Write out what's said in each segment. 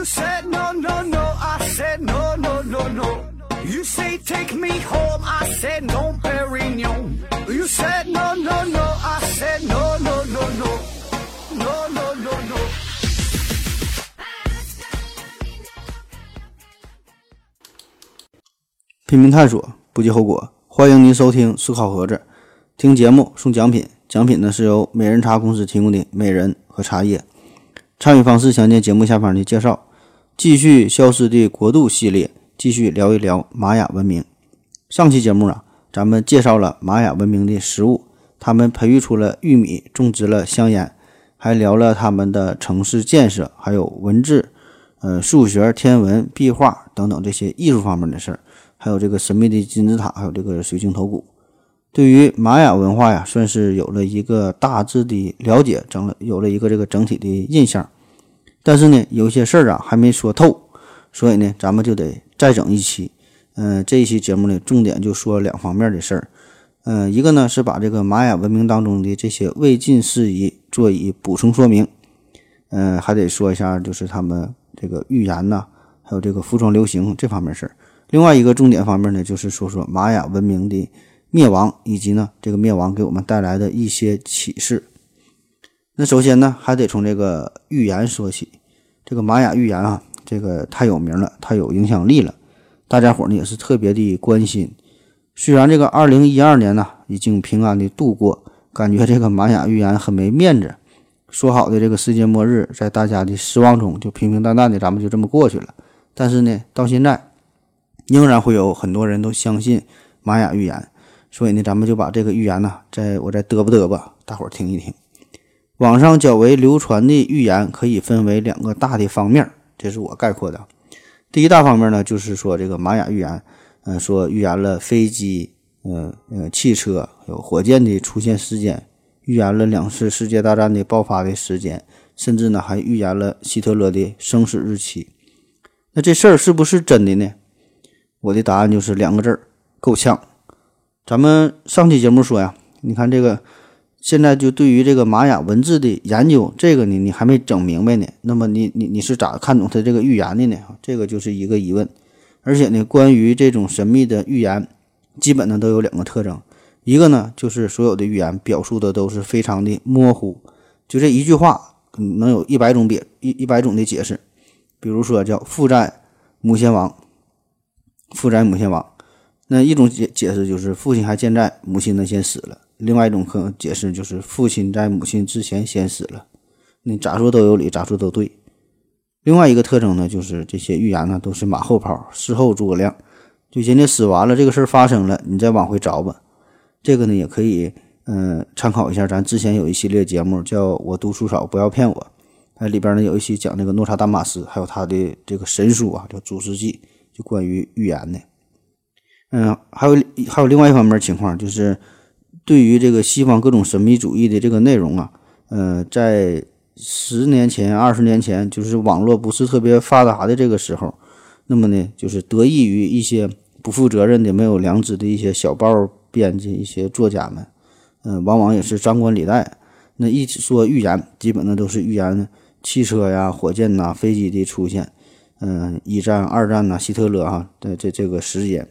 You said no, no, no. I said no, no, no, no. You say take me home. I said no, Perignon. You said no, no, no. I said no, no, no, no. No, no, no, no. 拼命探索，不计后果。欢迎您收听思考盒子，听节目送奖品，奖品呢是由美人茶公司提供的美人和茶叶。参与方式详见节目下方的介绍。继续消失的国度系列，继续聊一聊玛雅文明。上期节目啊，咱们介绍了玛雅文明的食物，他们培育出了玉米，种植了香烟，还聊了他们的城市建设，还有文字、呃数学、天文、壁画等等这些艺术方面的事儿，还有这个神秘的金字塔，还有这个水晶头骨。对于玛雅文化呀，算是有了一个大致的了解，整了有了一个这个整体的印象。但是呢，有些事儿啊还没说透，所以呢，咱们就得再整一期。嗯，这一期节目呢，重点就说两方面的事儿。嗯，一个呢是把这个玛雅文明当中的这些未尽事宜做以补充说明。嗯，还得说一下，就是他们这个预言呐，还有这个服装流行这方面事儿。另外一个重点方面呢，就是说说玛雅文明的灭亡，以及呢这个灭亡给我们带来的一些启示。那首先呢，还得从这个预言说起。这个玛雅预言啊，这个太有名了，太有影响力了，大家伙呢也是特别的关心。虽然这个二零一二年呢已经平安的度过，感觉这个玛雅预言很没面子。说好的这个世界末日，在大家的失望中就平平淡淡的，咱们就这么过去了。但是呢，到现在仍然会有很多人都相信玛雅预言，所以呢，咱们就把这个预言呢，再我再嘚吧嘚吧，大伙儿听一听。网上较为流传的预言可以分为两个大的方面，这是我概括的。第一大方面呢，就是说这个玛雅预言，嗯，说预言了飞机、嗯汽车、有火箭的出现时间，预言了两次世界大战的爆发的时间，甚至呢还预言了希特勒的生死日期。那这事儿是不是真的呢？我的答案就是两个字儿：够呛。咱们上期节目说呀，你看这个。现在就对于这个玛雅文字的研究，这个呢你还没整明白呢。那么你你你是咋看懂他这个预言的呢？这个就是一个疑问。而且呢，关于这种神秘的预言，基本呢都有两个特征。一个呢就是所有的预言表述的都是非常的模糊，就这一句话能有一百种别一一百种的解释。比如说叫父债母先亡，父债母先亡，那一种解解释就是父亲还健在，母亲呢先死了。另外一种可能解释就是父亲在母亲之前先死了，你咋说都有理，咋说都对。另外一个特征呢，就是这些预言呢都是马后炮，事后诸葛亮，就人家死完了，这个事儿发生了，你再往回找吧。这个呢也可以，嗯，参考一下咱之前有一系列节目叫我读书少，不要骗我，它里边呢有一期讲那个诺查丹马斯，还有他的这个神书啊，叫《祖师记》，就关于预言的。嗯，还有还有另外一方面情况就是。对于这个西方各种神秘主义的这个内容啊，呃，在十年前、二十年前，就是网络不是特别发达的这个时候，那么呢，就是得益于一些不负责任的、没有良知的一些小报编辑、一些作家们，嗯，往往也是张冠李戴。那一说预言，基本呢都是预言汽车呀、火箭呐、飞机的出现，嗯，一战、二战呐、希特勒哈的这这个时间。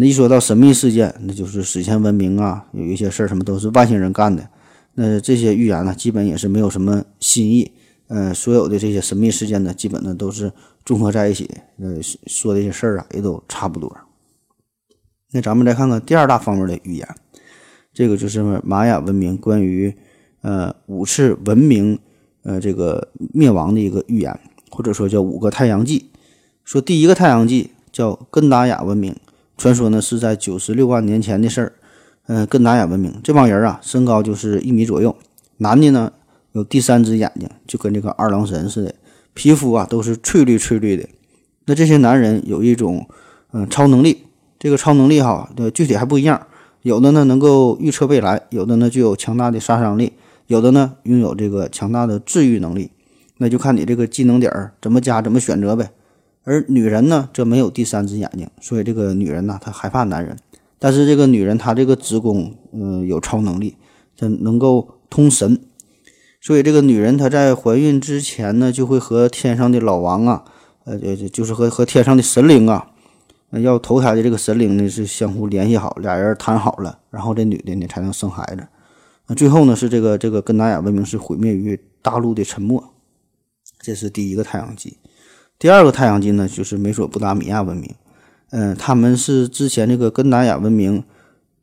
那一说到神秘事件，那就是史前文明啊，有一些事儿什么都是外星人干的。那这些预言呢，基本也是没有什么新意。呃，所有的这些神秘事件呢，基本呢都是综合在一起，呃，说的一些事儿啊，也都差不多。那咱们再看看第二大方面的预言，这个就是玛雅文明关于呃五次文明呃这个灭亡的一个预言，或者说叫五个太阳纪。说第一个太阳纪叫根达雅文明。传说呢是在九十六万年前的事儿，嗯，根达雅文明这帮人啊，身高就是一米左右，男的呢有第三只眼睛，就跟这个二郎神似的，皮肤啊都是翠绿翠绿的。那这些男人有一种嗯超能力，这个超能力哈，对，具体还不一样，有的呢能够预测未来，有的呢具有强大的杀伤力，有的呢拥有这个强大的治愈能力，那就看你这个技能点儿怎么加怎么选择呗。而女人呢，则没有第三只眼睛，所以这个女人呢，她害怕男人。但是这个女人，她这个子宫，嗯，有超能力，这能够通神。所以这个女人她在怀孕之前呢，就会和天上的老王啊，呃，就是和和天上的神灵啊，要投胎的这个神灵呢是相互联系好，俩人谈好了，然后这女的呢才能生孩子。那最后呢是这个这个根达亚文明是毁灭于大陆的沉没，这是第一个太阳纪。第二个太阳金呢就是美索不达米亚文明，嗯，他们是之前这个根达亚文明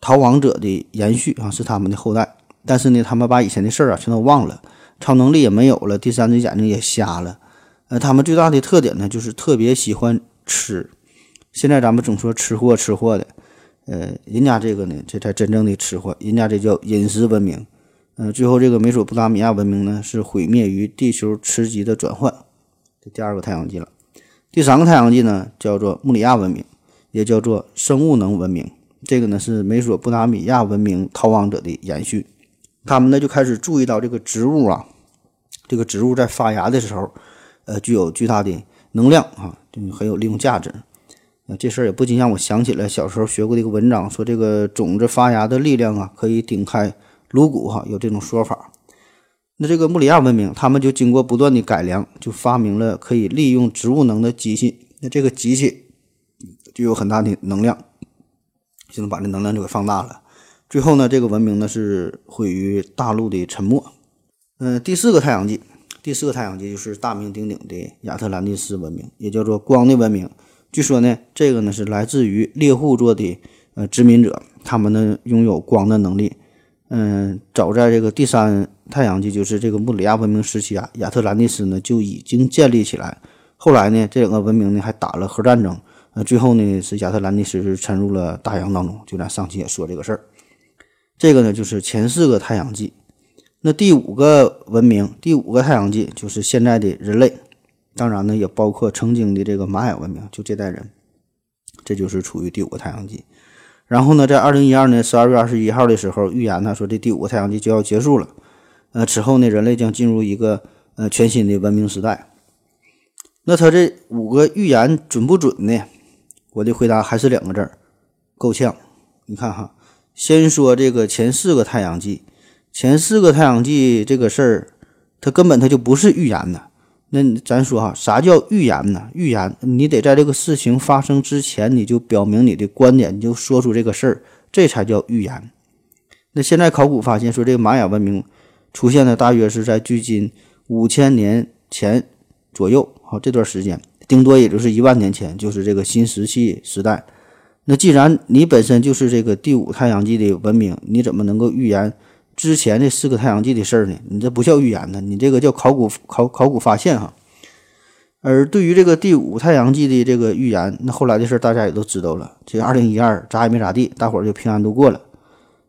逃亡者的延续啊，是他们的后代。但是呢，他们把以前的事儿啊全都忘了，超能力也没有了，第三只眼睛也瞎了。呃，他们最大的特点呢，就是特别喜欢吃。现在咱们总说吃货吃货的，呃，人家这个呢，这才真正的吃货，人家这叫饮食文明。呃，最后这个美索不达米亚文明呢，是毁灭于地球磁极的转换，第二个太阳纪了。第三个太阳纪呢，叫做穆里亚文明，也叫做生物能文明。这个呢，是美索不达米亚文明逃亡者的延续。他们呢就开始注意到这个植物啊，这个植物在发芽的时候，呃，具有巨大的能量啊，就很有利用价值。呃，这事儿也不禁让我想起来小时候学过的一个文章，说这个种子发芽的力量啊，可以顶开颅骨哈，有这种说法。那这个穆里亚文明，他们就经过不断的改良，就发明了可以利用植物能的机器。那这个机器就有很大的能量，就能把这能量就给放大了。最后呢，这个文明呢是毁于大陆的沉没。嗯，第四个太阳系，第四个太阳系就是大名鼎鼎的亚特兰蒂斯文明，也叫做光的文明。据说呢，这个呢是来自于猎户座的呃殖民者，他们呢拥有光的能力。嗯，早在这个第三太阳纪，就是这个穆里亚文明时期啊，亚特兰蒂斯呢就已经建立起来。后来呢，这两个文明呢还打了核战争。呃，最后呢是亚特兰蒂斯是沉入了大洋当中。就咱上期也说这个事儿。这个呢，就是前四个太阳纪。那第五个文明，第五个太阳纪就是现在的人类，当然呢，也包括曾经的这个玛雅文明，就这代人，这就是处于第五个太阳纪。然后呢，在二零一二年十二月二十一号的时候，预言呢说这第五个太阳纪就要结束了。呃，此后呢，人类将进入一个呃全新的文明时代。那他这五个预言准不准呢？我的回答还是两个字儿：够呛。你看哈。先说这个前四个太阳纪，前四个太阳纪这个事儿，它根本它就不是预言的。那咱说哈，啥叫预言呢？预言你得在这个事情发生之前，你就表明你的观点，你就说出这个事儿，这才叫预言。那现在考古发现说，这个玛雅文明出现的大约是在距今五千年前左右，好这段时间，顶多也就是一万年前，就是这个新石器时代。那既然你本身就是这个第五太阳纪的文明，你怎么能够预言之前的四个太阳纪的事儿呢？你这不叫预言呢，你这个叫考古考考古发现哈。而对于这个第五太阳纪的这个预言，那后来的事儿大家也都知道了。这二零一二咋也没咋地，大伙儿就平安度过了。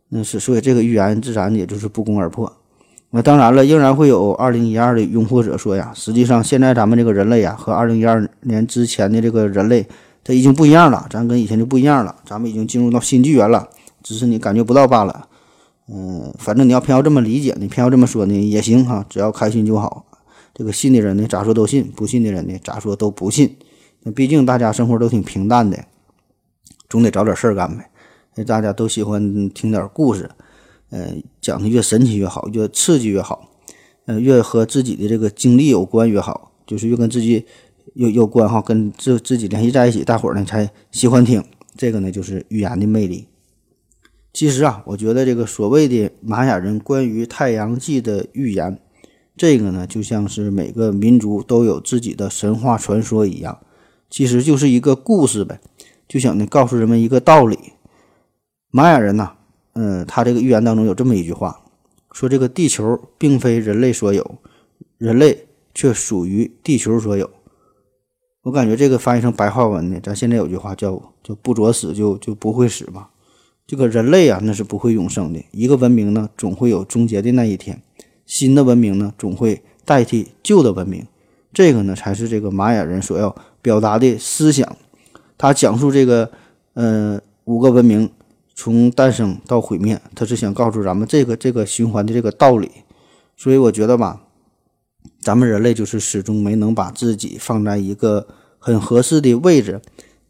那是所以这个预言自然也就是不攻而破。那当然了，仍然会有二零一二的拥护者说呀，实际上现在咱们这个人类呀，和二零一二年之前的这个人类。这已经不一样了，咱跟以前就不一样了，咱们已经进入到新纪元了，只是你感觉不到罢了。嗯，反正你要偏要这么理解呢，偏要这么说呢也行哈，只要开心就好。这个信的人呢，咋说都信；不信的人呢，咋说都不信。那毕竟大家生活都挺平淡的，总得找点事儿干呗。那大家都喜欢听点故事，呃，讲的越神奇越好，越刺激越好，呃，越和自己的这个经历有关越好，就是越跟自己。有有关哈，跟自自己联系在一起，大伙儿呢才喜欢听。这个呢，就是语言的魅力。其实啊，我觉得这个所谓的玛雅人关于太阳纪的预言，这个呢，就像是每个民族都有自己的神话传说一样，其实就是一个故事呗，就想呢告诉人们一个道理。玛雅人呐，嗯，他这个预言当中有这么一句话，说这个地球并非人类所有，人类却属于地球所有。我感觉这个翻译成白话文呢，咱现在有句话叫“就不作死就就不会死嘛”。这个人类啊，那是不会永生的。一个文明呢，总会有终结的那一天。新的文明呢，总会代替旧的文明。这个呢，才是这个玛雅人所要表达的思想。他讲述这个，呃，五个文明从诞生到毁灭，他是想告诉咱们这个这个循环的这个道理。所以我觉得吧。咱们人类就是始终没能把自己放在一个很合适的位置，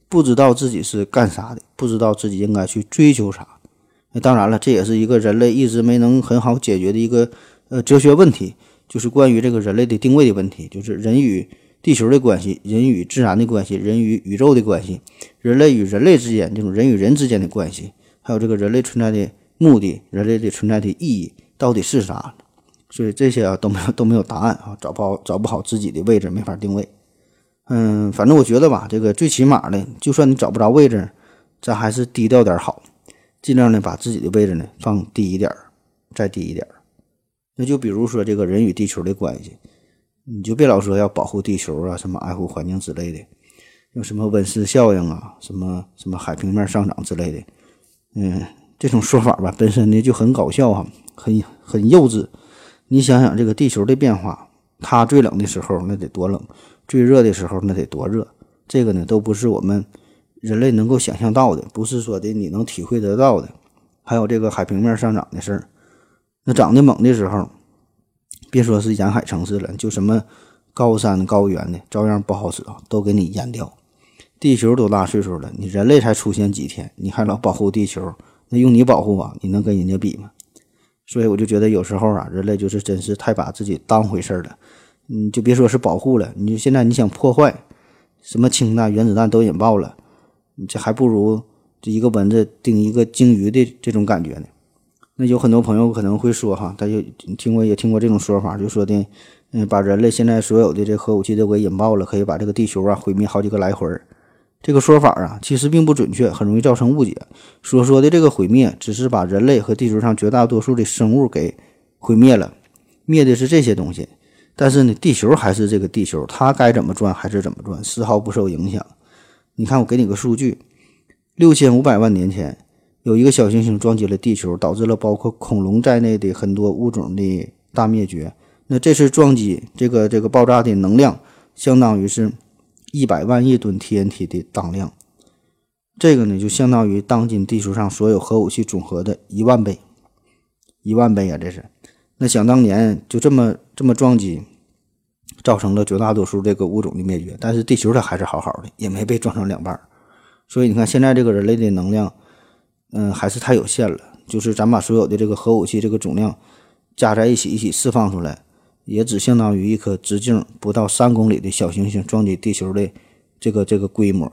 不知道自己是干啥的，不知道自己应该去追求啥。那当然了，这也是一个人类一直没能很好解决的一个呃哲学问题。就是关于这个人类的定位的问题，就是人与地球的关系，人与自然的关系，人与宇宙的关系，人类与人类之间这种人与人之间的关系，还有这个人类存在的目的，人类的存在的意义到底是啥？所以这些啊都没有都没有答案啊，找不好找不好自己的位置，没法定位。嗯，反正我觉得吧，这个最起码的，就算你找不着位置，咱还是低调点好，尽量的把自己的位置呢放低一点儿，再低一点儿。那就比如说这个人与地球的关系，你就别老说要保护地球啊，什么爱护环境之类的，有什么温室效应啊，什么什么海平面上涨之类的，嗯，这种说法吧，本身呢就很搞笑哈，很很幼稚。你想想这个地球的变化，它最冷的时候那得多冷。最热的时候那得多热，这个呢都不是我们人类能够想象到的，不是说的你能体会得到的。还有这个海平面上涨的事儿，那涨得猛的时候，别说是沿海城市了，就什么高山高原的，照样不好使啊，都给你淹掉。地球多大岁数了？你人类才出现几天，你还老保护地球？那用你保护啊，你能跟人家比吗？所以我就觉得有时候啊，人类就是真是太把自己当回事儿了。你就别说是保护了，你就现在你想破坏，什么氢弹、原子弹都引爆了，你这还不如这一个蚊子叮一个鲸鱼的这种感觉呢。那有很多朋友可能会说哈，他就听过也听过这种说法，就说的，嗯，把人类现在所有的这核武器都给引爆了，可以把这个地球啊毁灭好几个来回儿。这个说法啊，其实并不准确，很容易造成误解。所说的这个毁灭，只是把人类和地球上绝大多数的生物给毁灭了，灭的是这些东西。但是呢，地球还是这个地球，它该怎么转还是怎么转，丝毫不受影响。你看，我给你个数据：六千五百万年前，有一个小行星撞击了地球，导致了包括恐龙在内的很多物种的大灭绝。那这次撞击，这个这个爆炸的能量，相当于是一百万亿吨 TNT 的当量。这个呢，就相当于当今地球上所有核武器总和的一万倍，一万倍啊！这是。那想当年就这么这么撞击，造成了绝大多数这个物种的灭绝，但是地球它还是好好的，也没被撞成两半。所以你看，现在这个人类的能量，嗯，还是太有限了。就是咱把所有的这个核武器这个总量加在一起，一起释放出来，也只相当于一颗直径不到三公里的小行星撞击地球的这个这个规模。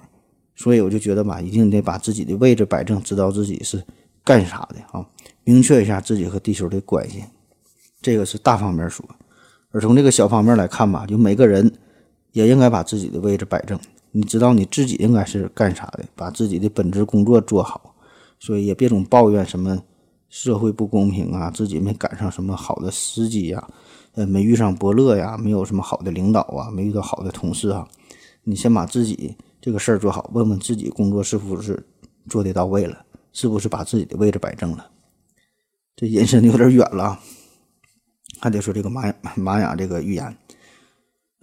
所以我就觉得吧，一定得把自己的位置摆正，知道自己是干啥的啊，明确一下自己和地球的关系。这个是大方面说，而从这个小方面来看吧，就每个人也应该把自己的位置摆正。你知道你自己应该是干啥的，把自己的本职工作做好。所以也别总抱怨什么社会不公平啊，自己没赶上什么好的司机呀，呃，没遇上伯乐呀，没有什么好的领导啊，没遇到好的同事啊。你先把自己这个事儿做好，问问自己工作是不是做的到位了，是不是把自己的位置摆正了。这延伸的有点远了。还得说这个玛雅 玛雅这个预言，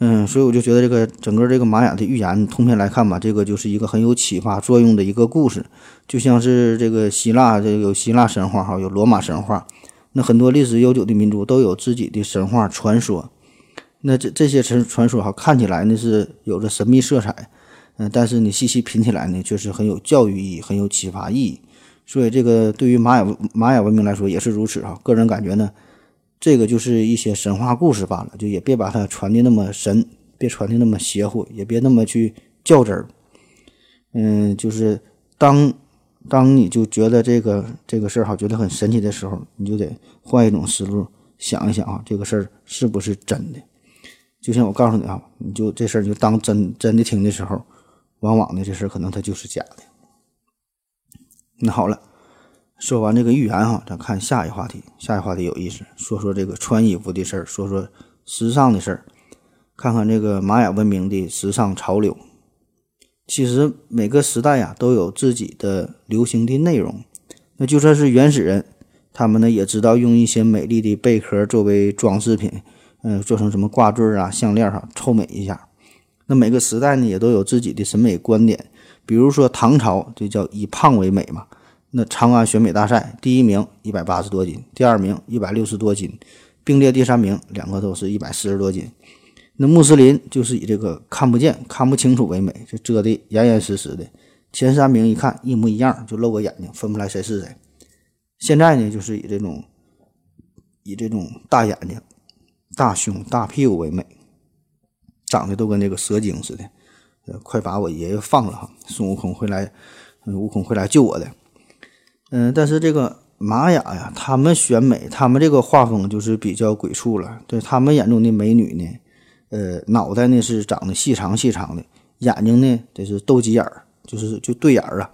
嗯，所以我就觉得这个整个这个玛雅的预言通篇来看吧，这个就是一个很有启发作用的一个故事，就像是这个希腊这有希腊神话哈，有罗马神话，那很多历史悠久的民族都有自己的神话传说，那这这些传传说哈看起来呢是有着神秘色彩，嗯，但是你细细品起来呢，却是很有教育意义、很有启发意义，所以这个对于玛雅玛雅文明来说也是如此哈，个人感觉呢。这个就是一些神话故事罢了，就也别把它传的那么神，别传的那么邪乎，也别那么去较真儿。嗯，就是当当你就觉得这个这个事儿哈，觉得很神奇的时候，你就得换一种思路想一想啊，这个事儿是不是真的？就像我告诉你啊，你就这事儿就当真真的听的时候，往往呢这事儿可能它就是假的。那好了。说完这个预言哈，咱看下一话题。下一话题有意思，说说这个穿衣服的事儿，说说时尚的事儿，看看这个玛雅文明的时尚潮流。其实每个时代呀都有自己的流行的内容。那就算是原始人，他们呢也知道用一些美丽的贝壳作为装饰品，嗯，做成什么挂坠啊、项链哈，凑美一下。那每个时代呢也都有自己的审美观点。比如说唐朝，这叫以胖为美嘛。那长安选美大赛第一名一百八十多斤，第二名一百六十多斤，并列第三名，两个都是一百四十多斤。那穆斯林就是以这个看不见、看不清楚为美，就遮得严严实实的。前三名一看一模一样，就露个眼睛，分不来谁是谁。现在呢，就是以这种以这种大眼睛、大胸大屁股为美，长得都跟这个蛇精似的。呃，快把我爷爷放了哈！孙悟空会来，悟空会来救我的。嗯，但是这个玛雅呀，他们选美，他们这个画风就是比较鬼畜了。对他们眼中的美女呢，呃，脑袋呢是长得细长细长的，眼睛呢这是斗鸡眼儿，就是就对眼儿啊。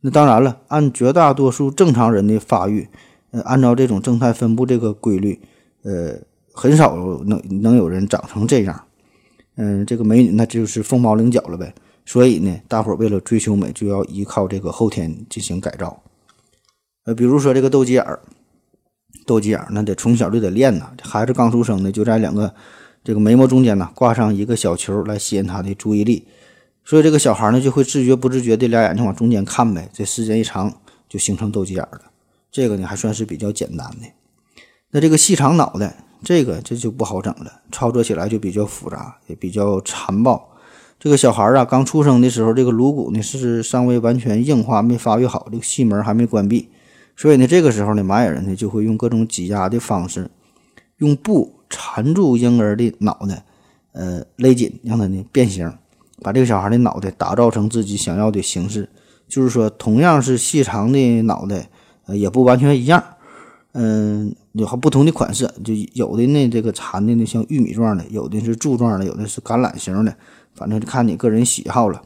那当然了，按绝大多数正常人的发育，呃，按照这种正态分布这个规律，呃，很少能能有人长成这样。嗯，这个美女那就是凤毛麟角了呗。所以呢，大伙儿为了追求美，就要依靠这个后天进行改造。呃，比如说这个斗鸡眼儿，斗鸡眼儿那得从小就得练呐。孩子刚出生呢，就在两个这个眉毛中间呢挂上一个小球来吸引他的注意力。所以这个小孩呢就会自觉不自觉的俩眼睛往中间看呗，这时间一长就形成斗鸡眼了。这个呢还算是比较简单的。那这个细长脑袋，这个这就不好整了，操作起来就比较复杂，也比较残暴。这个小孩啊刚出生的时候，这个颅骨呢是尚未完全硬化，没发育好，这个细门还没关闭。所以呢这个时候呢，玛雅人呢就会用各种挤压的方式，用布缠住婴儿的脑袋，呃勒紧，让他呢变形。把这个小孩的脑袋打造成自己想要的形式，就是说，同样是细长的脑袋，呃，也不完全一样，嗯，有不同的款式，就有的呢，这个缠的呢像玉米状的，有的是柱状的，有的是橄榄形的，反正就看你个人喜好了。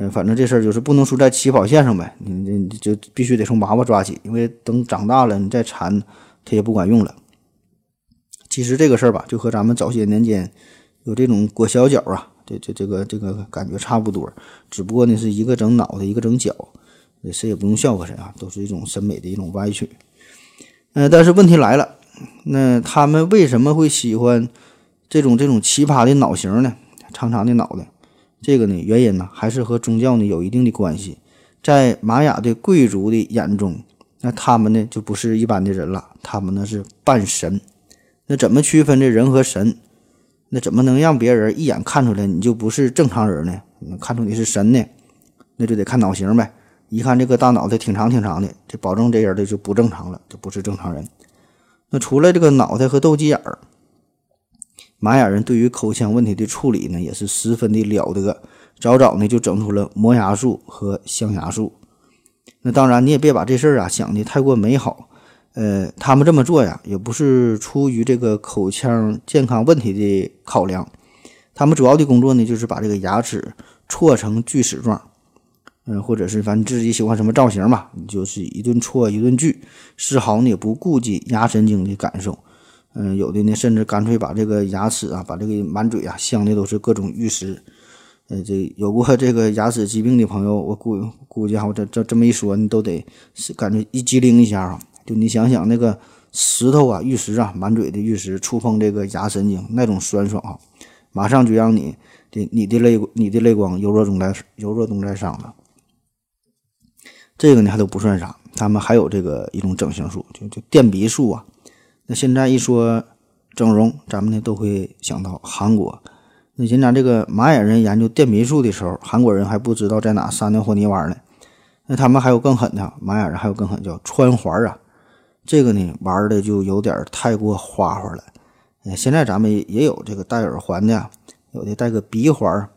嗯，反正这事儿就是不能输在起跑线上呗，你你就必须得从娃娃抓起，因为等长大了你再缠，它也不管用了。其实这个事儿吧，就和咱们早些年间有这种裹小脚啊。这这这个这个感觉差不多，只不过呢是一个整脑袋，一个整脚，谁也不用笑话谁啊，都是一种审美的一种歪曲。嗯，但是问题来了，那他们为什么会喜欢这种这种奇葩的脑型呢？长长的脑袋，这个呢原因呢还是和宗教呢有一定的关系。在玛雅的贵族的眼中，那他们呢就不是一般的人了，他们呢是半神。那怎么区分这人和神？那怎么能让别人一眼看出来你就不是正常人呢？能看出你是神呢？那就得看脑型呗。一看这个大脑袋挺长挺长的，这保证这人的就不正常了，就不是正常人。那除了这个脑袋和斗鸡眼儿，玛雅人对于口腔问题的处理呢，也是十分的了得。早早呢就整出了磨牙术和镶牙术。那当然你也别把这事儿啊想的太过美好。呃，他们这么做呀，也不是出于这个口腔健康问题的考量，他们主要的工作呢，就是把这个牙齿错成锯齿状，嗯，或者是反正自己喜欢什么造型吧，你就是一顿错一顿锯，丝毫呢也不顾及牙神经的感受，嗯，有的呢甚至干脆把这个牙齿啊，把这个满嘴啊镶的都是各种玉石，呃，这有过这个牙齿疾病的朋友，我估估计哈，这这这么一说，你都得是感觉一激灵一下啊。就你想想那个石头啊，玉石啊，满嘴的玉石，触碰这个牙神经，那种酸爽啊，马上就让你的你的泪你的泪光由热中来由热中来伤了。这个呢还都不算啥，他们还有这个一种整形术，就就垫鼻术啊。那现在一说整容，咱们呢都会想到韩国。那人家这个玛雅人研究电鼻术的时候，韩国人还不知道在哪撒尿和泥丸呢。那他们还有更狠的，玛雅人还有更狠，叫穿环啊。这个呢玩的就有点太过花花了，现在咱们也有这个戴耳环的，有的戴个鼻环，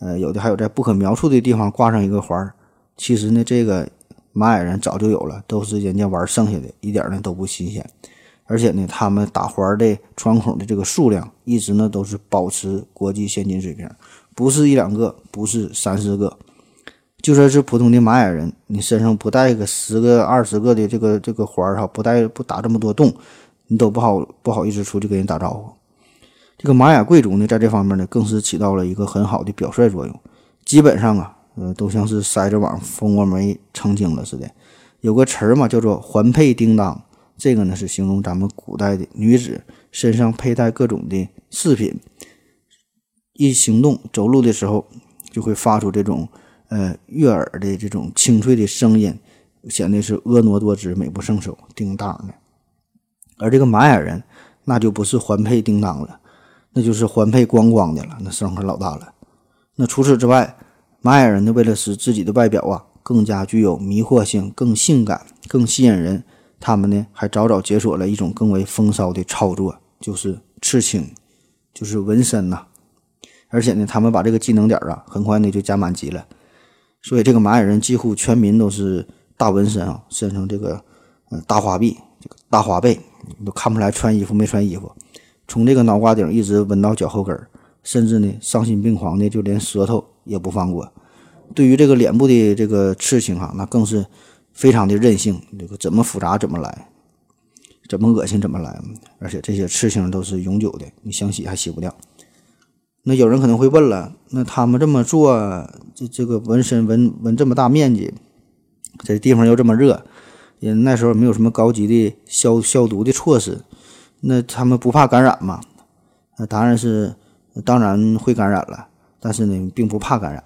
呃，有的还有在不可描述的地方挂上一个环。其实呢，这个玛雅人早就有了，都是人家玩剩下的，一点呢都不新鲜。而且呢，他们打环的穿孔的这个数量一直呢都是保持国际先进水平，不是一两个，不是三四个。就算是普通的玛雅人，你身上不带个十个、二十个的这个这个环儿哈，不带不打这么多洞，你都不好不好意思出去跟人打招呼。这个玛雅贵族呢，在这方面呢，更是起到了一个很好的表率作用。基本上啊，呃，都像是筛子网、蜂窝煤成精了似的。有个词儿嘛，叫做“环佩叮当”，这个呢是形容咱们古代的女子身上佩戴各种的饰品，一行动走路的时候就会发出这种。呃，悦耳的这种清脆的声音，显得是婀娜多姿、美不胜收，叮当的。而这个玛雅人，那就不是环佩叮当了，那就是环佩光光的了，那声可老大了。那除此之外，玛雅人呢，为了使自己的外表啊更加具有迷惑性、更性感、更吸引人，他们呢还早早解锁了一种更为风骚的操作，就是刺青，就是纹身呐。而且呢，他们把这个技能点啊，很快呢就加满级了。所以这个玛雅人几乎全民都是大纹身啊，身上这个呃大花臂、这个大花背，你都看不出来穿衣服没穿衣服。从这个脑瓜顶一直纹到脚后跟儿，甚至呢丧心病狂的就连舌头也不放过。对于这个脸部的这个刺青哈，那更是非常的任性，这个怎么复杂怎么来，怎么恶心怎么来。而且这些刺青都是永久的，你想洗还洗不掉。那有人可能会问了，那他们这么做，这这个纹身纹纹这么大面积，这地方又这么热，也那时候没有什么高级的消消毒的措施，那他们不怕感染吗？那当然是，当然会感染了，但是呢，并不怕感染。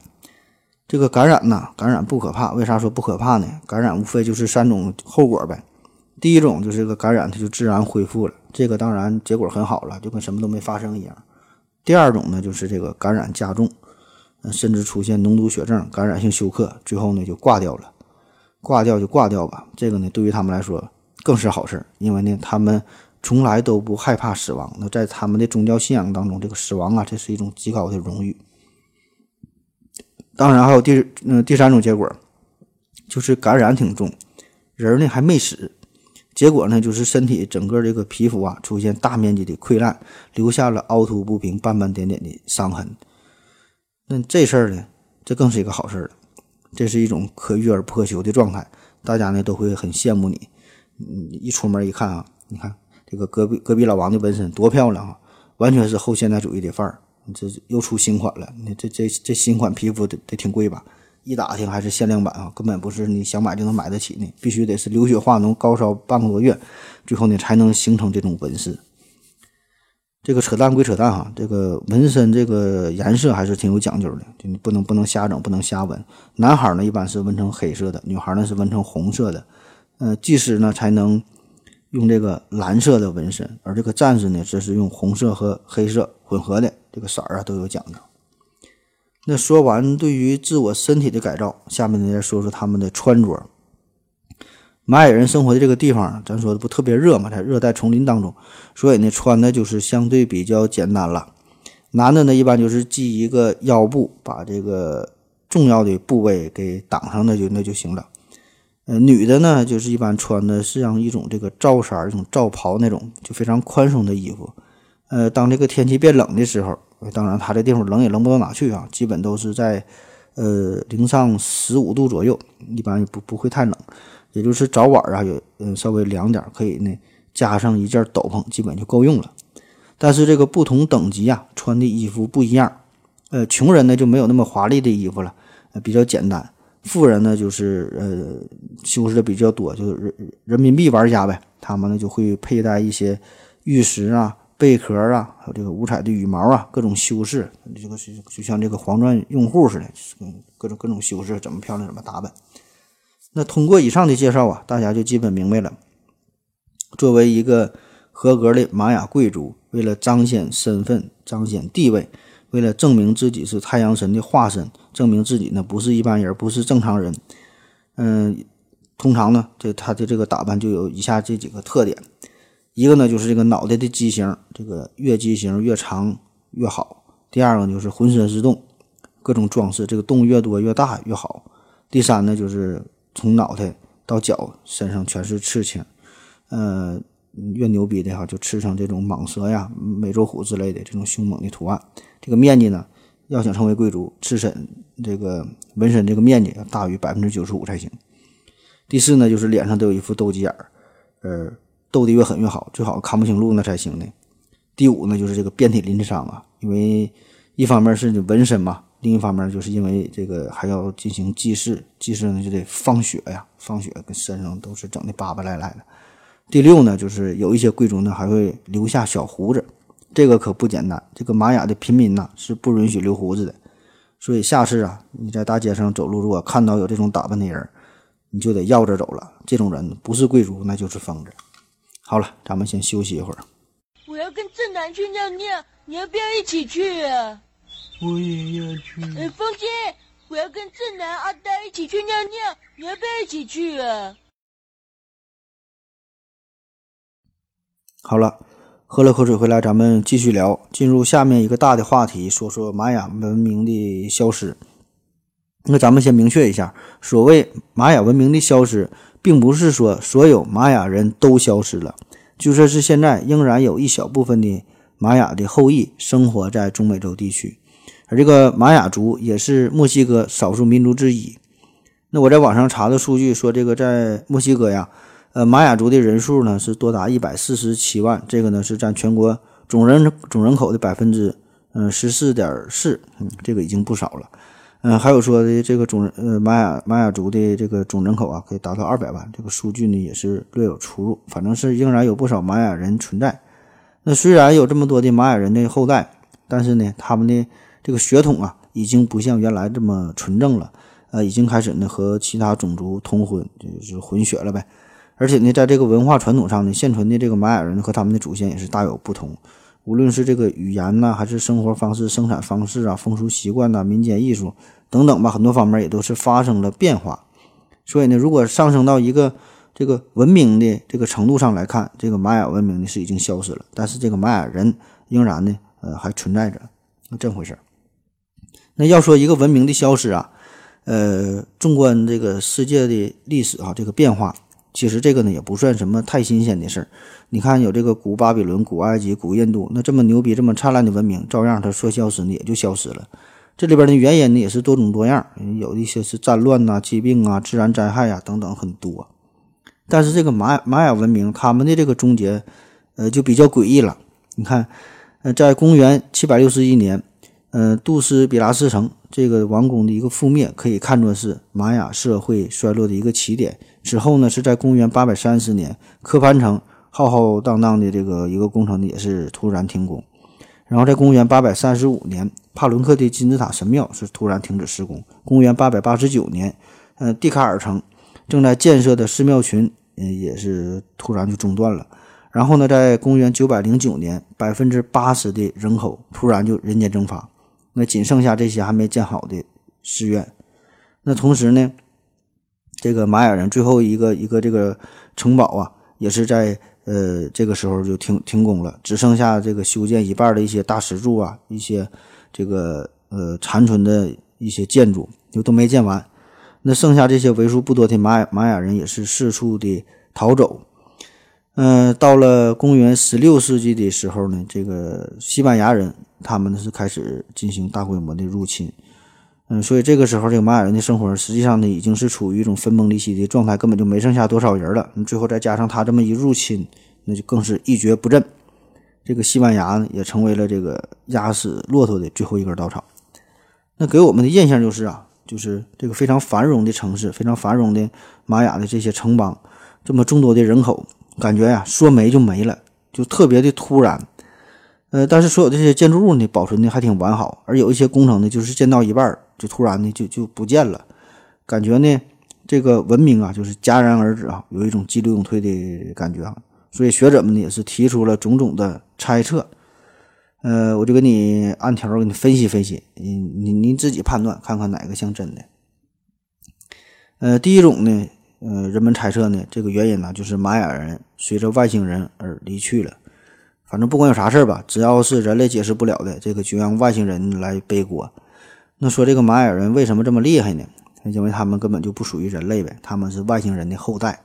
这个感染呢，感染不可怕，为啥说不可怕呢？感染无非就是三种后果呗。第一种就是这个感染它就自然恢复了，这个当然结果很好了，就跟什么都没发生一样。第二种呢，就是这个感染加重，甚至出现脓毒血症、感染性休克，最后呢就挂掉了。挂掉就挂掉吧，这个呢对于他们来说更是好事，因为呢他们从来都不害怕死亡。那在他们的宗教信仰当中，这个死亡啊，这是一种极高的荣誉。当然还有第嗯第三种结果，就是感染挺重，人呢还没死。结果呢，就是身体整个这个皮肤啊出现大面积的溃烂，留下了凹凸不平、斑斑点点的伤痕。那这事儿呢，这更是一个好事儿了。这是一种可遇而不可求的状态，大家呢都会很羡慕你。嗯，一出门一看啊，你看这个隔壁隔壁老王的纹身多漂亮啊，完全是后现代主义的范儿。这又出新款了，你这这这新款皮肤得得挺贵吧？一打听还是限量版啊，根本不是你想买就能买得起呢，必须得是流血化脓、高烧半个多月，最后呢才能形成这种纹饰。这个扯淡归扯淡哈，这个纹身这个颜色还是挺有讲究的，就你不能不能瞎整，不能瞎纹。男孩呢一般是纹成黑色的，女孩呢是纹成红色的。呃，技师呢才能用这个蓝色的纹身，而这个战士呢则是用红色和黑色混合的，这个色儿啊都有讲究。那说完对于自我身体的改造，下面呢再说说他们的穿着。玛雅人生活的这个地方，咱说的不特别热嘛，在热带丛林当中，所以呢穿的就是相对比较简单了。男的呢一般就是系一个腰部，把这个重要的部位给挡上，那就那就行了。呃，女的呢就是一般穿的是像一种这个罩衫、一种罩袍那种，就非常宽松的衣服。呃，当这个天气变冷的时候。当然，它这地方冷也冷不到哪去啊，基本都是在，呃，零上十五度左右，一般不不会太冷，也就是早晚啊有嗯稍微凉点，可以呢加上一件斗篷，基本就够用了。但是这个不同等级啊，穿的衣服不一样，呃，穷人呢就没有那么华丽的衣服了，呃，比较简单；富人呢就是呃修饰的比较多，就是人人民币玩家呗，他们呢就会佩戴一些玉石啊。贝壳啊，还有这个五彩的羽毛啊，各种修饰，这个是就像这个黄钻用户似的，各种各种修饰，怎么漂亮怎么打扮。那通过以上的介绍啊，大家就基本明白了。作为一个合格的玛雅贵族，为了彰显身份、彰显地位，为了证明自己是太阳神的化身，证明自己呢不是一般人，不是正常人，嗯，通常呢，这他的这个打扮就有以下这几个特点。一个呢，就是这个脑袋的畸形，这个越畸形越长越好。第二个就是浑身是洞，各种装饰，这个洞越多越大越好。第三呢，就是从脑袋到脚身上全是刺青，呃，越牛逼的哈，就刺成这种蟒蛇呀、美洲虎之类的这种凶猛的图案。这个面积呢，要想成为贵族，刺身这个纹身这个面积要大于百分之九十五才行。第四呢，就是脸上都有一副斗鸡眼儿，呃。斗得越狠越好，最好看不清路那才行呢。第五呢，就是这个遍体鳞伤啊，因为一方面是纹身嘛，另一方面就是因为这个还要进行祭祀，祭祀呢就得放血呀，放血跟身上都是整的巴巴赖赖的。第六呢，就是有一些贵族呢还会留下小胡子，这个可不简单。这个玛雅的平民呐是不允许留胡子的，所以下次啊你在大街上走路，如果看到有这种打扮的人，你就得绕着走了。这种人不是贵族，那就是疯子。好了，咱们先休息一会儿。我要跟正南去尿尿，你要不要一起去啊？我也要去。哎，风姐，我要跟正南、阿呆一起去尿尿，你要不要一起去啊？好了，喝了口水回来，咱们继续聊，进入下面一个大的话题，说说玛雅文明的消失。那咱们先明确一下，所谓玛雅文明的消失，并不是说所有玛雅人都消失了，就说是现在仍然有一小部分的玛雅的后裔生活在中美洲地区，而这个玛雅族也是墨西哥少数民族之一。那我在网上查的数据说，这个在墨西哥呀。呃，玛雅族的人数呢是多达一百四十七万，这个呢是占全国总人总人口的百分之嗯十四点四，嗯，这个已经不少了。嗯，还有说的这个总呃玛雅玛雅族的这个总人口啊，可以达到二百万，这个数据呢也是略有出入，反正是仍然有不少玛雅人存在。那虽然有这么多的玛雅人的后代，但是呢，他们的这个血统啊，已经不像原来这么纯正了，呃，已经开始呢和其他种族通婚，就是混血了呗。而且呢，在这个文化传统上呢，现存的这个玛雅人和他们的祖先也是大有不同。无论是这个语言呐，还是生活方式、生产方式啊、风俗习惯呐、民间艺术等等吧，很多方面也都是发生了变化。所以呢，如果上升到一个这个文明的这个程度上来看，这个玛雅文明呢是已经消失了，但是这个玛雅人仍然呢，呃，还存在着，这么回事那要说一个文明的消失啊，呃，纵观这个世界的历史啊，这个变化。其实这个呢也不算什么太新鲜的事儿，你看有这个古巴比伦、古埃及、古印度，那这么牛逼、这么灿烂的文明，照样它说消失呢也就消失了。这里边的原因呢也是多种多样，有一些是战乱呐、疾病啊、自然灾害呀等等很多。但是这个玛玛雅文明他们的这个终结，呃就比较诡异了。你看，呃在公元七百六十一年，呃杜斯比拉斯城这个王宫的一个覆灭，可以看作是玛雅社会衰落的一个起点。之后呢，是在公元八百三十年，科潘城浩浩荡荡的这个一个工程，也是突然停工。然后在公元八百三十五年，帕伦克的金字塔神庙是突然停止施工。公元八百八十九年，呃，蒂卡尔城正在建设的寺庙群，嗯，也是突然就中断了。然后呢，在公元九百零九年，百分之八十的人口突然就人间蒸发，那仅剩下这些还没建好的寺院。那同时呢？这个玛雅人最后一个一个这个城堡啊，也是在呃这个时候就停停工了，只剩下这个修建一半的一些大石柱啊，一些这个呃残存的一些建筑就都没建完。那剩下这些为数不多的玛雅玛雅人也是四处的逃走。嗯，到了公元十六世纪的时候呢，这个西班牙人他们呢是开始进行大规模的入侵。嗯，所以这个时候，这个玛雅人的生活实际上呢，已经是处于一种分崩离析的状态，根本就没剩下多少人了。你最后再加上他这么一入侵，那就更是一蹶不振。这个西班牙呢，也成为了这个压死骆驼的最后一根稻草。那给我们的印象就是啊，就是这个非常繁荣的城市，非常繁荣的玛雅的这些城邦，这么众多的人口，感觉呀，说没就没了，就特别的突然。呃，但是所有这些建筑物呢，保存的还挺完好，而有一些工程呢，就是建到一半就突然呢就就不见了，感觉呢这个文明啊就是戛然而止啊，有一种急流勇退的感觉啊，所以学者们呢也是提出了种种的猜测，呃，我就给你按条给你分析分析，你你您自己判断看看哪个像真的。呃，第一种呢，呃，人们猜测呢，这个原因呢就是玛雅人随着外星人而离去了。反正不管有啥事儿吧，只要是人类解释不了的，这个就让外星人来背锅。那说这个玛雅人为什么这么厉害呢？因为他们根本就不属于人类呗，他们是外星人的后代，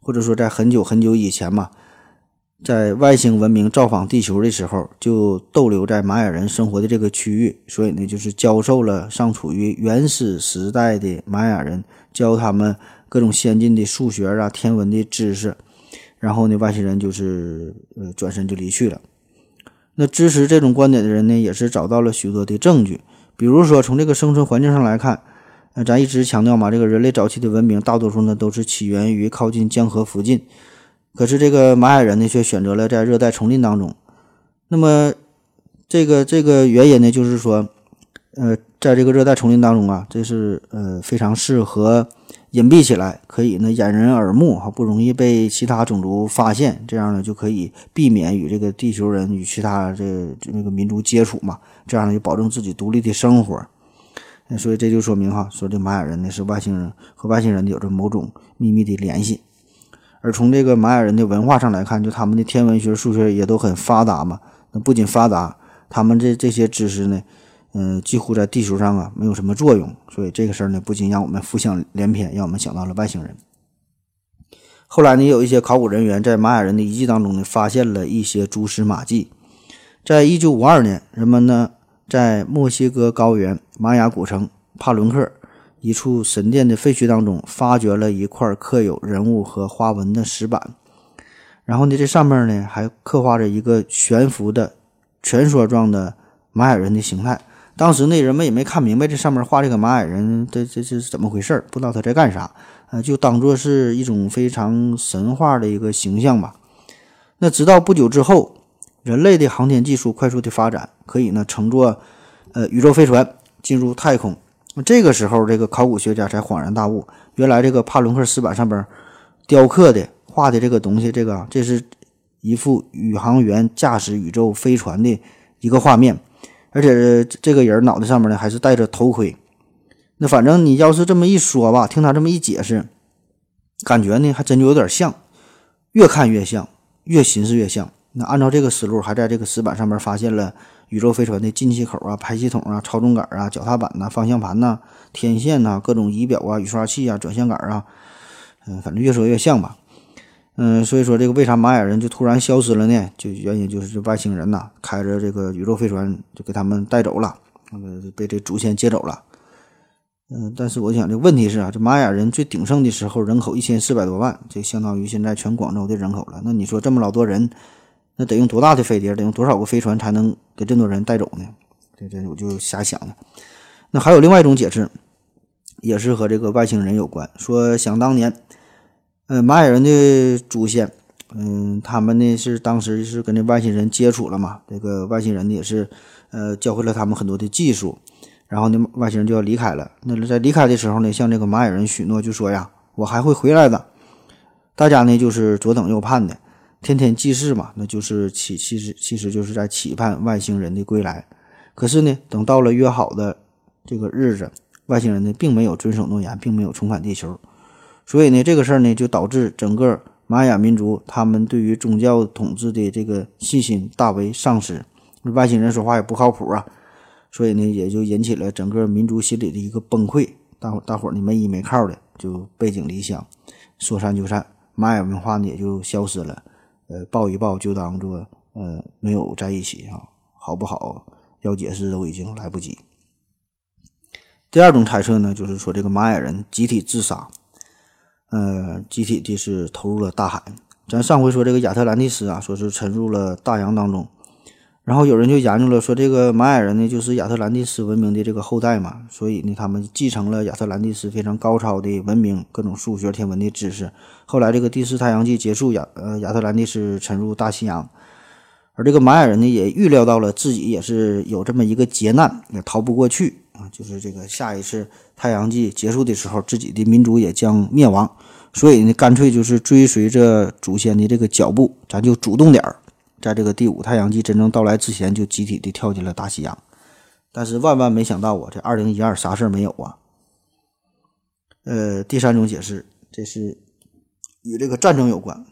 或者说在很久很久以前嘛，在外星文明造访地球的时候，就逗留在玛雅人生活的这个区域，所以呢，就是教授了尚处于原始时代的玛雅人，教他们各种先进的数学啊、天文的知识。然后呢，外星人就是呃转身就离去了。那支持这种观点的人呢，也是找到了许多的证据。比如说，从这个生存环境上来看，呃，咱一直强调嘛，这个人类早期的文明大多数呢都是起源于靠近江河附近。可是这个玛雅人呢，却选择了在热带丛林当中。那么，这个这个原因呢，就是说，呃，在这个热带丛林当中啊，这是呃非常适合。隐蔽起来，可以呢掩人耳目，哈，不容易被其他种族发现，这样呢就可以避免与这个地球人与其他这那个民族接触嘛，这样呢就保证自己独立的生活。所以这就说明哈，说这玛雅人呢是外星人和外星人有着某种秘密的联系。而从这个玛雅人的文化上来看，就他们的天文学、数学也都很发达嘛。那不仅发达，他们这这些知识呢，嗯，几乎在地球上啊没有什么作用。所以这个事儿呢，不仅让我们浮想联翩，让我们想到了外星人。后来呢，有一些考古人员在玛雅人的遗迹当中呢，发现了一些蛛丝马迹。在一九五二年，人们呢在墨西哥高原玛雅古城帕伦克一处神殿的废墟当中，发掘了一块刻有人物和花纹的石板。然后呢，这上面呢还刻画着一个悬浮的蜷缩状的玛雅人的形态。当时那，人们也没看明白这上面画这个玛雅人，这这这是怎么回事不知道他在干啥。呃，就当做是一种非常神话的一个形象吧。那直到不久之后，人类的航天技术快速的发展，可以呢乘坐呃宇宙飞船进入太空。这个时候，这个考古学家才恍然大悟，原来这个帕伦克石板上边雕刻的、画的这个东西，这个这是一幅宇航员驾驶宇宙飞船的一个画面，而且这个人脑袋上面呢还是戴着头盔。那反正你要是这么一说吧，听他这么一解释，感觉呢还真就有点像，越看越像，越寻思越像。那按照这个思路，还在这个石板上面发现了宇宙飞船的进气口啊、排气筒啊、操纵杆啊、脚踏板呐、方向盘呐、天线呐、各种仪表啊、雨刷器啊、转向杆啊，嗯，反正越说越像吧。嗯，所以说这个为啥玛雅人就突然消失了呢？就原因就是这外星人呐，开着这个宇宙飞船就给他们带走了，那个被这祖先接走了。嗯，但是我想这问题是啊，这玛雅人最鼎盛的时候人口一千四百多万，这相当于现在全广州的人口了。那你说这么老多人，那得用多大的飞碟，得用多少个飞船才能给这么多人带走呢？这这我就瞎想了。那还有另外一种解释，也是和这个外星人有关。说想当年，呃，玛雅人的祖先，嗯，他们呢是当时是跟这外星人接触了嘛，这个外星人呢也是，呃，教会了他们很多的技术。然后呢，外星人就要离开了。那在离开的时候呢，向这个玛雅人许诺，就说呀：“我还会回来的。”大家呢就是左等右盼的，天天祭祀嘛，那就是期其实其实就是在期盼外星人的归来。可是呢，等到了约好的这个日子，外星人呢并没有遵守诺言，并没有重返地球。所以呢，这个事儿呢就导致整个玛雅民族他们对于宗教统治的这个信心大为丧失。外星人说话也不靠谱啊。所以呢，也就引起了整个民族心理的一个崩溃，大伙大伙儿呢没依没靠的就背井离乡，说散就散，玛雅文化呢也就消失了。呃，抱一抱就当做呃没有在一起啊，好不好？要解释都已经来不及。第二种猜测呢，就是说这个玛雅人集体自杀，呃，集体的是投入了大海。咱上回说这个亚特兰蒂斯啊，说是沉入了大洋当中。然后有人就研究了，说这个玛雅人呢，就是亚特兰蒂斯文明的这个后代嘛，所以呢，他们继承了亚特兰蒂斯非常高超的文明，各种数学、天文的知识。后来这个第四太阳纪结束，亚呃亚特兰蒂斯沉入大西洋，而这个玛雅人呢，也预料到了自己也是有这么一个劫难，也逃不过去啊，就是这个下一次太阳纪结束的时候，自己的民族也将灭亡，所以呢，干脆就是追随着祖先的这个脚步，咱就主动点儿。在这个第五太阳纪真正到来之前，就集体的跳进了大西洋。但是万万没想到啊，这二零一二啥事儿没有啊？呃，第三种解释，这是与这个战争有关，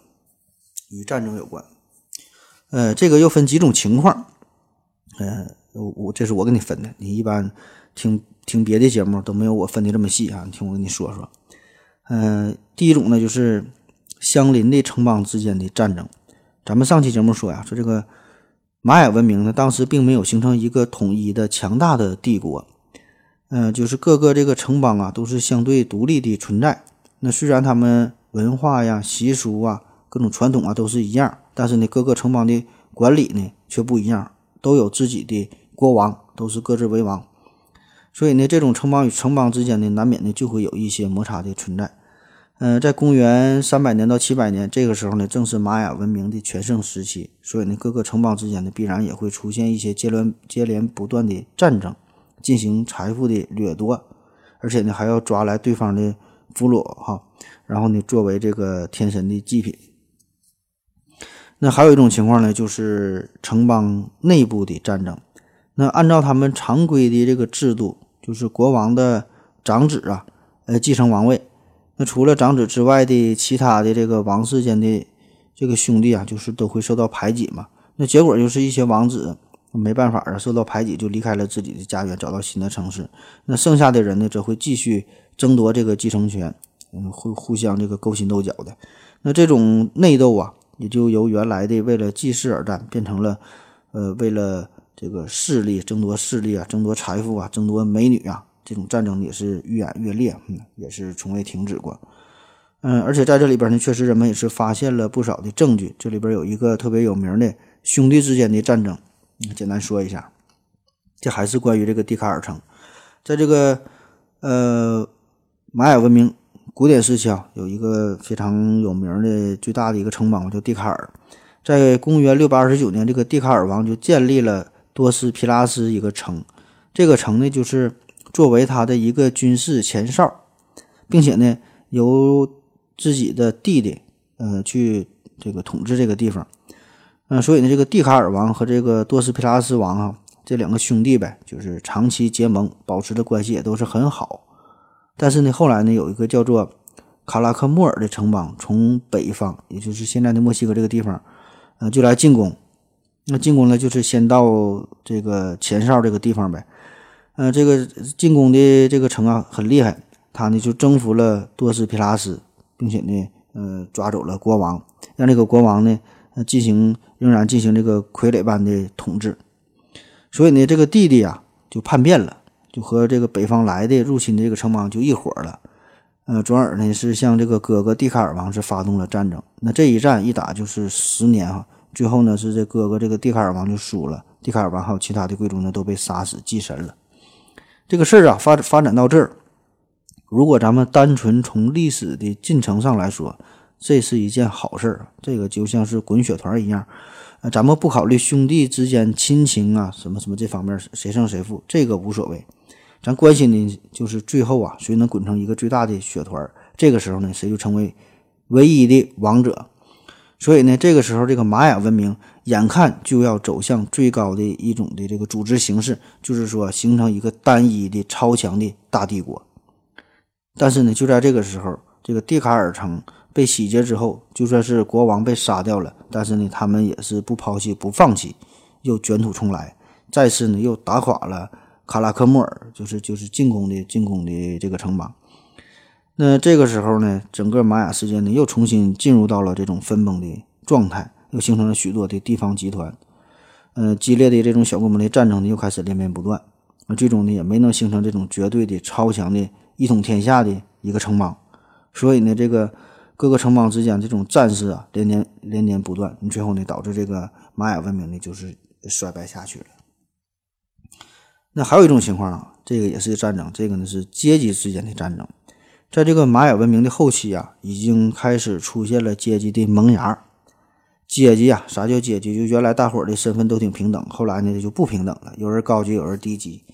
与战争有关。呃，这个又分几种情况。呃，我我这是我给你分的，你一般听听别的节目都没有我分的这么细啊。你听我跟你说说。嗯，第一种呢，就是相邻的城邦之间的战争。咱们上期节目说呀，说这个玛雅文明呢，当时并没有形成一个统一的强大的帝国，嗯，就是各个这个城邦啊都是相对独立的存在。那虽然他们文化呀、习俗啊、各种传统啊都是一样，但是呢，各个城邦的管理呢却不一样，都有自己的国王，都是各自为王。所以呢，这种城邦与城邦之间呢，难免呢就会有一些摩擦的存在。嗯，在公元三百年到七百年这个时候呢，正是玛雅文明的全盛时期，所以呢，各个城邦之间呢，必然也会出现一些接连接连不断的战争，进行财富的掠夺，而且呢，还要抓来对方的俘虏哈，然后呢，作为这个天神的祭品。那还有一种情况呢，就是城邦内部的战争。那按照他们常规的这个制度，就是国王的长子啊，呃，继承王位。那除了长子之外的其他的这个王室间的这个兄弟啊，就是都会受到排挤嘛。那结果就是一些王子没办法啊，受到排挤就离开了自己的家园，找到新的城市。那剩下的人呢，则会继续争夺这个继承权，嗯，会互相这个勾心斗角的。那这种内斗啊，也就由原来的为了继世而战，变成了呃为了这个势力争夺势力啊，争夺财富啊，争夺美女啊。这种战争也是愈演愈烈，嗯，也是从未停止过。嗯，而且在这里边呢，确实人们也是发现了不少的证据。这里边有一个特别有名的兄弟之间的战争，简单说一下。这还是关于这个蒂卡尔城，在这个呃玛雅文明古典时期啊，有一个非常有名的最大的一个城邦叫蒂卡尔。在公元六百二十九年，这个蒂卡尔王就建立了多斯皮拉斯一个城，这个城呢就是。作为他的一个军事前哨，并且呢，由自己的弟弟，呃，去这个统治这个地方，嗯，所以呢，这个蒂卡尔王和这个多斯皮拉斯王啊，这两个兄弟呗，就是长期结盟，保持的关系也都是很好。但是呢，后来呢，有一个叫做卡拉克莫尔的城邦从北方，也就是现在的墨西哥这个地方，呃，就来进攻。那进攻呢，就是先到这个前哨这个地方呗。呃，这个进攻的这个城啊很厉害，他呢就征服了多斯皮拉斯，并且呢，呃，抓走了国王，让这个国王呢，进行仍然进行这个傀儡般的统治。所以呢，这个弟弟啊就叛变了，就和这个北方来的入侵的这个城邦就一伙了。呃，转而呢是向这个哥哥蒂卡尔王是发动了战争。那这一战一打就是十年哈，最后呢是这哥哥这个蒂卡尔王就输了，蒂卡尔王还有其他的贵族呢都被杀死祭神了。这个事儿啊，发发展到这儿，如果咱们单纯从历史的进程上来说，这是一件好事儿。这个就像是滚雪团一样，呃，咱们不考虑兄弟之间亲情啊，什么什么这方面谁胜谁负，这个无所谓。咱关心的就是最后啊，谁能滚成一个最大的雪团？这个时候呢，谁就成为唯一的王者。所以呢，这个时候这个玛雅文明眼看就要走向最高的一种的这个组织形式，就是说形成一个单一的超强的大帝国。但是呢，就在这个时候，这个蒂卡尔城被洗劫之后，就算是国王被杀掉了，但是呢，他们也是不抛弃不放弃，又卷土重来，再次呢又打垮了卡拉克莫尔，就是就是进攻的进攻的这个城邦。那这个时候呢，整个玛雅世界呢又重新进入到了这种分崩的状态，又形成了许多的地方集团，呃，激烈的这种小规模的战争呢又开始连绵不断，那最终呢也没能形成这种绝对的超强的一统天下的一个城邦，所以呢，这个各个城邦之间这种战事啊连年连年不断，最后呢导致这个玛雅文明呢就是衰败下去了。那还有一种情况啊，这个也是战争，这个呢是阶级之间的战争。在这个玛雅文明的后期啊，已经开始出现了阶级的萌芽。阶级啊，啥叫阶级？就原来大伙儿的身份都挺平等，后来呢就不平等了，有人高级，有人低级。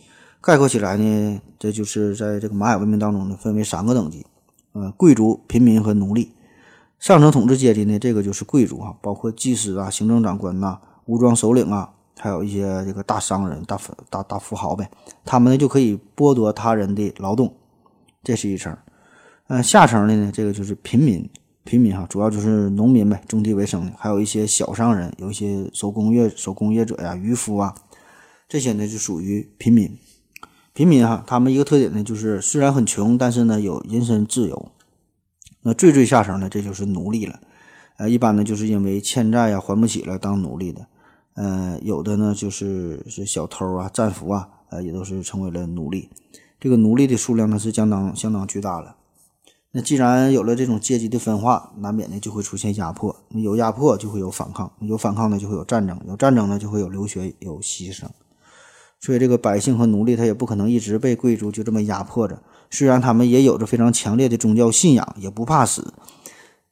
概括起来呢，这就是在这个玛雅文明当中呢，分为三个等级：呃，贵族、平民和奴隶。上层统治阶级呢，这个就是贵族啊，包括祭司啊、行政长官呐、武装首领啊，还有一些这个大商人、大富大大富豪呗，他们呢就可以剥夺他人的劳动，这是一层。嗯，下层的呢，这个就是平民，平民哈，主要就是农民呗，种地为生的，还有一些小商人，有一些手工业手工业者呀，渔夫啊，这些呢就属于平民。平民哈，他们一个特点呢，就是虽然很穷，但是呢有人身自由。那最最下层呢，这就是奴隶了。呃，一般呢就是因为欠债呀还不起了当奴隶的。呃，有的呢就是是小偷啊、战俘啊，呃，也都是成为了奴隶。这个奴隶的数量呢是相当相当巨大了。那既然有了这种阶级的分化，难免呢就会出现压迫。有压迫就会有反抗，有反抗呢就会有战争，有战争呢就会有流血有牺牲。所以这个百姓和奴隶他也不可能一直被贵族就这么压迫着。虽然他们也有着非常强烈的宗教信仰，也不怕死，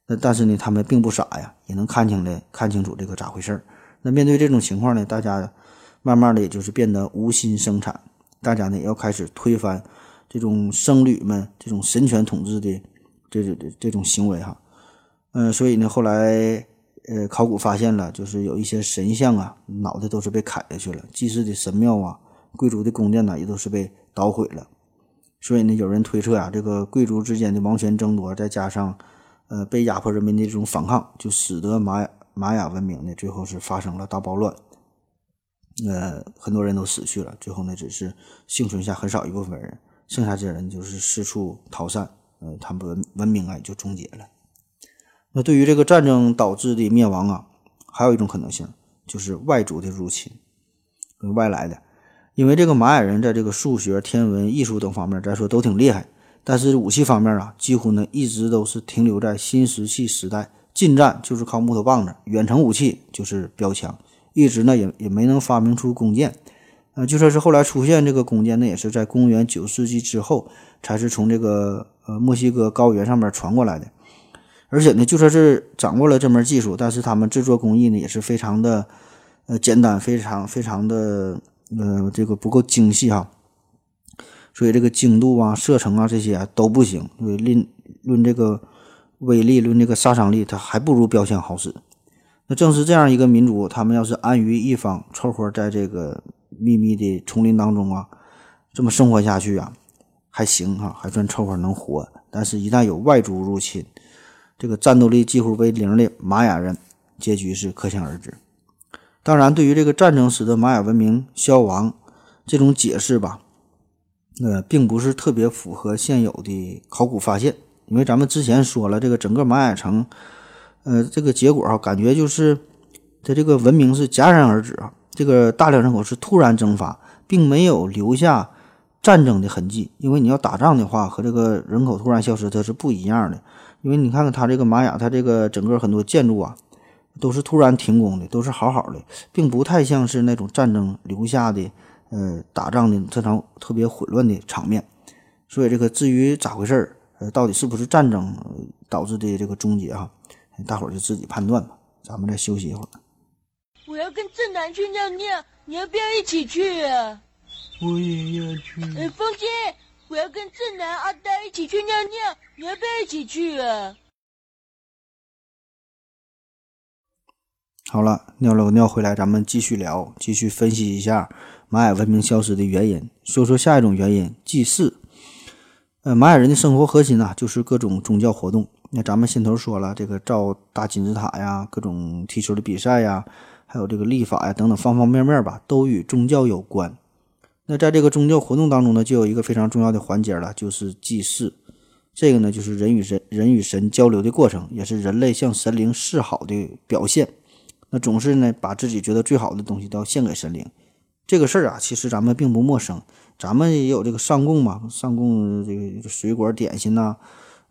那但是呢他们并不傻呀，也能看清的看清楚这个咋回事儿。那面对这种情况呢，大家慢慢的也就是变得无心生产，大家呢也要开始推翻。这种僧侣们这种神权统治的这这这种行为哈，嗯，所以呢，后来呃，考古发现了，就是有一些神像啊，脑袋都是被砍下去了；祭祀的神庙啊，贵族的宫殿呢，也都是被捣毁了。所以呢，有人推测啊，这个贵族之间的王权争夺，再加上呃被压迫人民的这种反抗，就使得玛雅玛雅文明呢最后是发生了大暴乱。呃，很多人都死去了，最后呢，只是幸存下很少一部分人，剩下这些人就是四处逃散，呃，他们文明啊也就终结了。那对于这个战争导致的灭亡啊，还有一种可能性，就是外族的入侵，外来的，因为这个玛雅人在这个数学、天文、艺术等方面，咱说都挺厉害，但是武器方面啊，几乎呢一直都是停留在新石器时代，近战就是靠木头棒子，远程武器就是标枪。一直呢也也没能发明出弓箭，呃，就算是后来出现这个弓箭，那也是在公元九世纪之后，才是从这个呃墨西哥高原上面传过来的。而且呢，就算是掌握了这门技术，但是他们制作工艺呢也是非常的呃简单，非常非常的呃这个不够精细哈。所以这个精度啊、射程啊这些都不行。论论这个威力、论这个杀伤力，它还不如标枪好使。那正是这样一个民族，他们要是安于一方，凑合在这个密密的丛林当中啊，这么生活下去啊，还行哈，还算凑合能活。但是，一旦有外族入侵，这个战斗力几乎为零的玛雅人，结局是可想而知。当然，对于这个战争使得玛雅文明消亡这种解释吧，呃，并不是特别符合现有的考古发现，因为咱们之前说了，这个整个玛雅城。呃，这个结果啊，感觉就是它这个文明是戛然而止啊，这个大量人口是突然蒸发，并没有留下战争的痕迹。因为你要打仗的话，和这个人口突然消失它是不一样的。因为你看看它这个玛雅，它这个整个很多建筑啊，都是突然停工的，都是好好的，并不太像是那种战争留下的呃打仗的这场特别混乱的场面。所以这个至于咋回事儿，呃，到底是不是战争导致的这个终结哈？大伙儿就自己判断吧，咱们再休息一会儿。我要跟正南去尿尿，你要不要一起去啊？我也要去。哎，风姐，我要跟正南、阿呆一起去尿尿，你要不要一起去啊？好了，尿了个尿回来，咱们继续聊，继续分析一下玛雅文明消失的原因。说说下一种原因，祭祀。呃，玛雅人的生活核心呢，就是各种宗教活动。那咱们先头说了，这个造大金字塔呀，各种踢球的比赛呀，还有这个立法呀等等方方面面吧，都与宗教有关。那在这个宗教活动当中呢，就有一个非常重要的环节了，就是祭祀。这个呢，就是人与神、人与神交流的过程，也是人类向神灵示好的表现。那总是呢，把自己觉得最好的东西都要献给神灵。这个事儿啊，其实咱们并不陌生，咱们也有这个上供嘛，上供这个水果点心呐。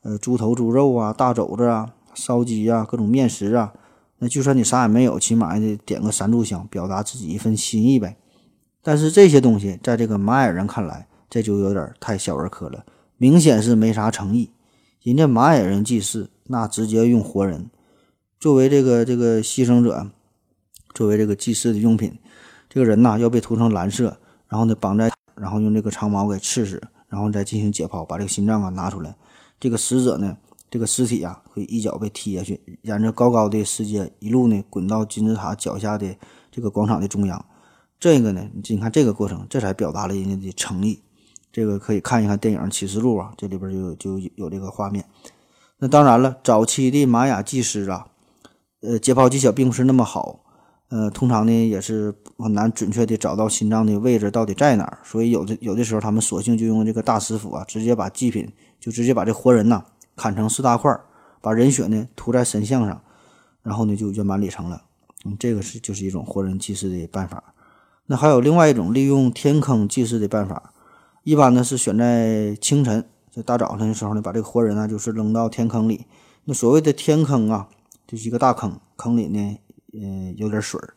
呃，猪头、猪肉啊，大肘子啊，烧鸡啊，各种面食啊，那就算你啥也没有，起码也得点个三炷香，表达自己一份心意呗。但是这些东西在这个玛雅人看来，这就有点太小儿科了，明显是没啥诚意。人家玛雅人祭祀，那直接用活人作为这个这个牺牲者，作为这个祭祀的用品。这个人呐，要被涂成蓝色，然后呢绑在，然后用这个长矛给刺死，然后再进行解剖，把这个心脏啊拿出来。这个死者呢，这个尸体啊，会一脚被踢下去，沿着高高的石阶一路呢滚到金字塔脚下的这个广场的中央。这个呢，你看这个过程，这才表达了人家的诚意。这个可以看一看电影《启示录》啊，这里边就就有这个画面。那当然了，早期的玛雅祭师啊，呃，解剖技巧并不是那么好，呃，通常呢也是很难准确的找到心脏的位置到底在哪儿，所以有的有的时候他们索性就用这个大师傅啊，直接把祭品。就直接把这活人呐砍成四大块，把人血呢涂在神像上，然后呢就圆满礼成了。嗯，这个是就是一种活人祭祀的办法。那还有另外一种利用天坑祭祀的办法，一般呢是选在清晨，在大早晨的时候呢，把这个活人呢就是扔到天坑里。那所谓的天坑啊，就是一个大坑，坑里呢呃有点水儿，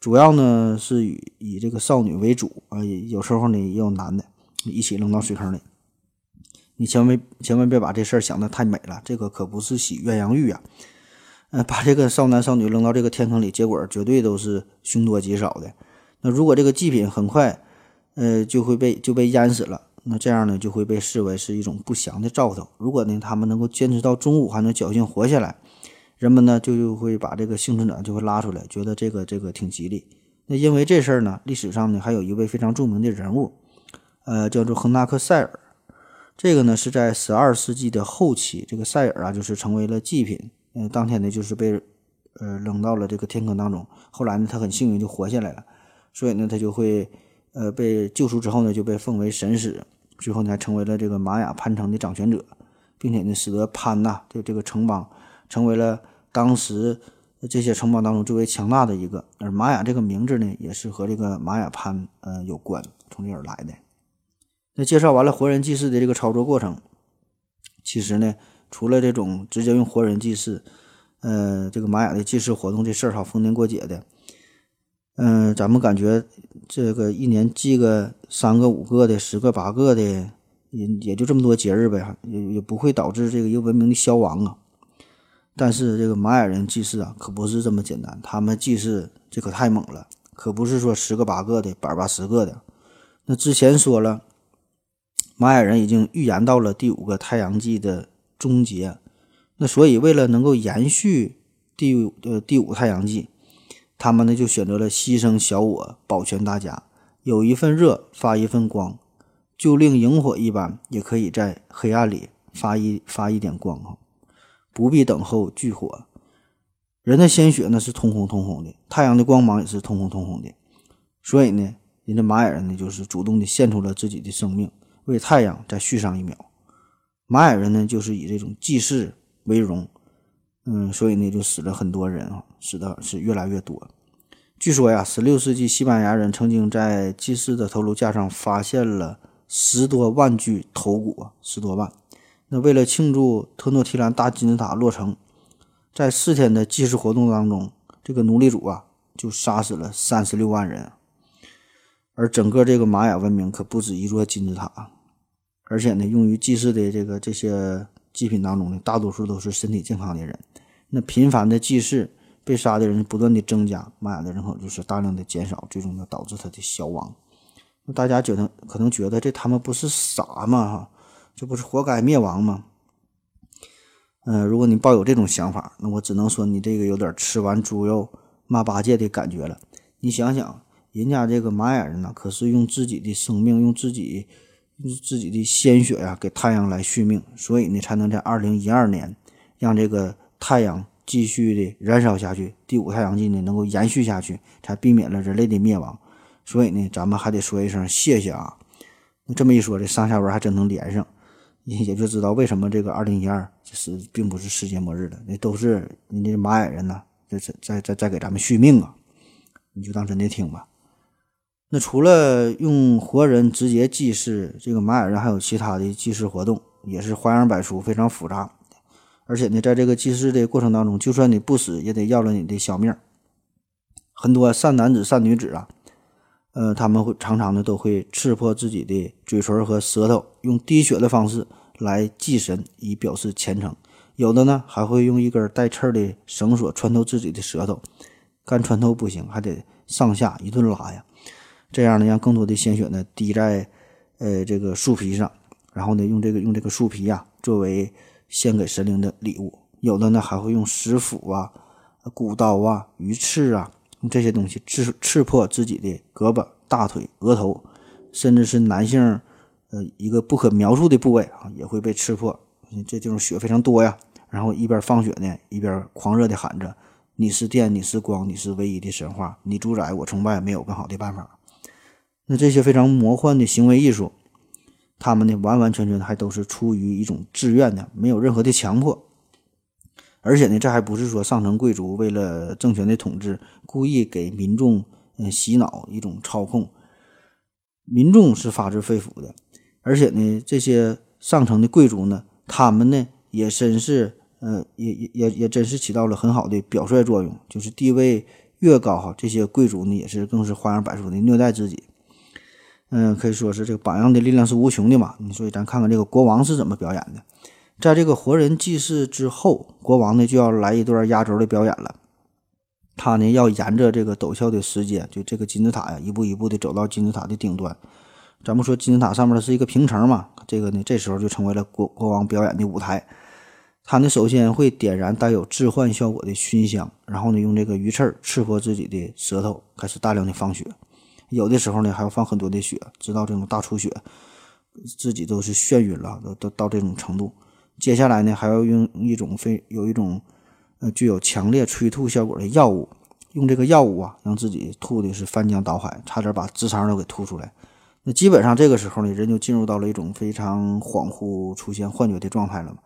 主要呢是以以这个少女为主啊，有时候呢也有男的一起扔到水坑里。你千万千万别把这事儿想得太美了，这个可不是洗鸳鸯浴啊！呃，把这个少男少女扔到这个天坑里，结果绝对都是凶多吉少的。那如果这个祭品很快，呃，就会被就被淹死了，那这样呢就会被视为是一种不祥的兆头。如果呢他们能够坚持到中午还能侥幸活下来，人们呢就就会把这个幸存者就会拉出来，觉得这个这个挺吉利。那因为这事儿呢，历史上呢还有一位非常著名的人物，呃，叫做亨纳克塞尔。这个呢是在十二世纪的后期，这个赛尔啊就是成为了祭品，嗯、当天呢就是被呃扔到了这个天坑当中。后来呢他很幸运就活下来了，所以呢他就会呃被救赎之后呢就被奉为神使，最后呢还成为了这个玛雅潘城的掌权者，并且呢使得潘呐这这个城邦成为了当时这些城邦当中最为强大的一个。而玛雅这个名字呢也是和这个玛雅潘呃有关，从这而来的。那介绍完了活人祭祀的这个操作过程，其实呢，除了这种直接用活人祭祀，呃，这个玛雅的祭祀活动这事儿哈，逢年过节的，嗯、咱们感觉这个一年祭个三个、五个的、十个、八个的，也也就这么多节日呗，也也不会导致这个一个文明的消亡啊。但是这个玛雅人祭祀啊，可不是这么简单，他们祭祀这可太猛了，可不是说十个八个的、百八十个的。那之前说了。玛雅人已经预言到了第五个太阳纪的终结，那所以为了能够延续第呃第五太阳纪，他们呢就选择了牺牲小我，保全大家，有一份热发一份光，就令萤火一般，也可以在黑暗里发一发一点光哈，不必等候炬火。人的鲜血呢是通红通红的，太阳的光芒也是通红通红的，所以呢，人家玛雅人呢就是主动的献出了自己的生命。为太阳再续上一秒，玛雅人呢就是以这种祭祀为荣，嗯，所以呢就死了很多人啊，死的是越来越多。据说呀，十六世纪西班牙人曾经在祭祀的头颅架上发现了十多万具头骨，十多万。那为了庆祝特诺提兰大金字塔落成，在四天的祭祀活动当中，这个奴隶主啊就杀死了三十六万人，而整个这个玛雅文明可不止一座金字塔。而且呢，用于祭祀的这个这些祭品当中呢，大多数都是身体健康的人。那频繁的祭祀，被杀的人不断的增加，玛雅的人口就是大量的减少，最终呢导致他的消亡。那大家觉得可能觉得这他们不是傻吗？哈，这不是活该灭亡吗？嗯、如果你抱有这种想法，那我只能说你这个有点吃完猪肉骂八戒的感觉了。你想想，人家这个玛雅人呢，可是用自己的生命，用自己。自己的鲜血呀，给太阳来续命，所以呢，才能在二零一二年让这个太阳继续的燃烧下去，第五太阳纪呢能够延续下去，才避免了人类的灭亡。所以呢，咱们还得说一声谢谢啊！那这么一说，这上下文还真能连上，也就知道为什么这个二零一二是并不是世界末日了，那都是人家玛雅人呐，这是在在在给咱们续命啊！你就当真的听吧。那除了用活人直接祭祀，这个玛雅人还有其他的祭祀活动，也是花样百出，非常复杂。而且呢，在这个祭祀的过程当中，就算你不死，也得要了你的小命。很多善男子、善女子啊，呃，他们会常常的都会刺破自己的嘴唇和舌头，用滴血的方式来祭神，以表示虔诚。有的呢，还会用一根带刺的绳索穿透自己的舌头，干穿透不行，还得上下一顿拉呀。这样呢，让更多的鲜血呢滴在呃这个树皮上，然后呢用这个用这个树皮呀、作为献给神灵的礼物。有的呢还会用石斧啊、骨刀啊、鱼刺啊，用这些东西刺刺破自己的胳膊、大腿、额头，甚至是男性呃一个不可描述的部位啊也会被刺破。这地方血非常多呀，然后一边放血呢，一边狂热的喊着：“你是电，你是光，你是唯一的神话，你主宰，我崇拜，没有更好的办法。”那这些非常魔幻的行为艺术，他们呢完完全全还都是出于一种自愿的，没有任何的强迫。而且呢，这还不是说上层贵族为了政权的统治，故意给民众嗯洗脑一种操控。民众是发自肺腑的，而且呢，这些上层的贵族呢，他们呢也真是呃也也也也真是起到了很好的表率作用，就是地位越高哈，这些贵族呢也是更是花样百出的虐待自己。嗯，可以说是这个榜样的力量是无穷的嘛。所以咱看看这个国王是怎么表演的。在这个活人祭祀之后，国王呢就要来一段压轴的表演了。他呢要沿着这个陡峭的石阶，就这个金字塔呀，一步一步的走到金字塔的顶端。咱们说金字塔上面是一个平层嘛，这个呢这时候就成为了国国王表演的舞台。他呢首先会点燃带有致幻效果的熏香，然后呢用这个鱼刺刺破自己的舌头，开始大量的放血。有的时候呢，还要放很多的血，直到这种大出血，自己都是眩晕了，都都到这种程度。接下来呢，还要用一种非有一种呃具有强烈催吐效果的药物，用这个药物啊，让自己吐的是翻江倒海，差点把直肠都给吐出来。那基本上这个时候呢，人就进入到了一种非常恍惚、出现幻觉的状态了嘛。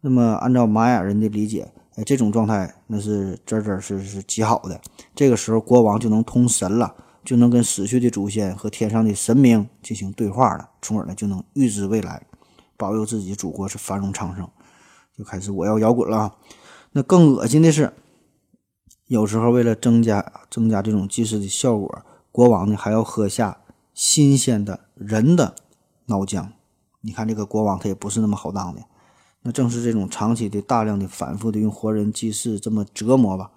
那么按照玛雅人的理解，哎，这种状态那是真真是是极好的。这个时候国王就能通神了，就能跟死去的祖先和天上的神明进行对话了，从而呢就能预知未来。保佑自己祖国是繁荣昌盛，就开始我要摇滚了。那更恶心的是，有时候为了增加增加这种祭祀的效果，国王呢还要喝下新鲜的人的脑浆。你看这个国王他也不是那么好当的。那正是这种长期的、大量的、反复的用活人祭祀这么折磨吧，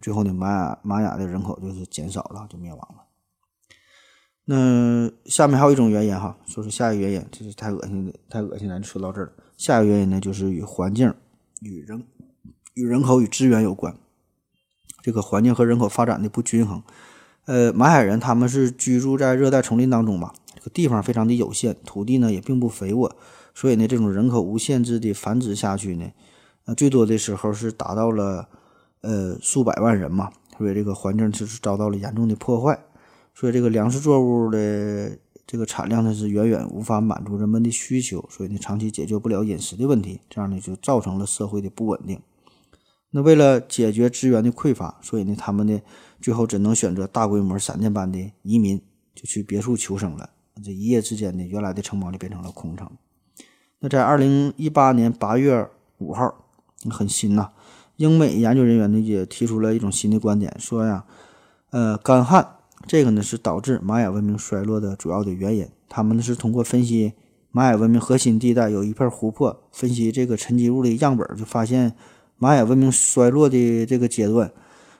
最后呢，玛雅玛雅的人口就是减少了，就灭亡了。那下面还有一种原因哈，说是下一个原因，这是太恶心的，太恶心了。就说到这儿了，下一个原因呢，就是与环境、与人、与人口与资源有关。这个环境和人口发展的不均衡。呃，马海人他们是居住在热带丛林当中吧，这个地方非常的有限，土地呢也并不肥沃，所以呢，这种人口无限制的繁殖下去呢，呃，最多的时候是达到了呃数百万人嘛，所以这个环境就是遭到了严重的破坏。所以这个粮食作物的这个产量呢是远远无法满足人们的需求，所以呢长期解决不了饮食的问题，这样呢就造成了社会的不稳定。那为了解决资源的匮乏，所以呢他们呢最后只能选择大规模闪电般的移民，就去别处求生了。这一夜之间呢，原来的城堡就变成了空城。那在二零一八年八月五号，很新呐，英美研究人员呢也提出了一种新的观点，说呀，呃，干旱。这个呢是导致玛雅文明衰落的主要的原因。他们呢是通过分析玛雅文明核心地带有一片湖泊，分析这个沉积物的样本，就发现玛雅文明衰落的这个阶段，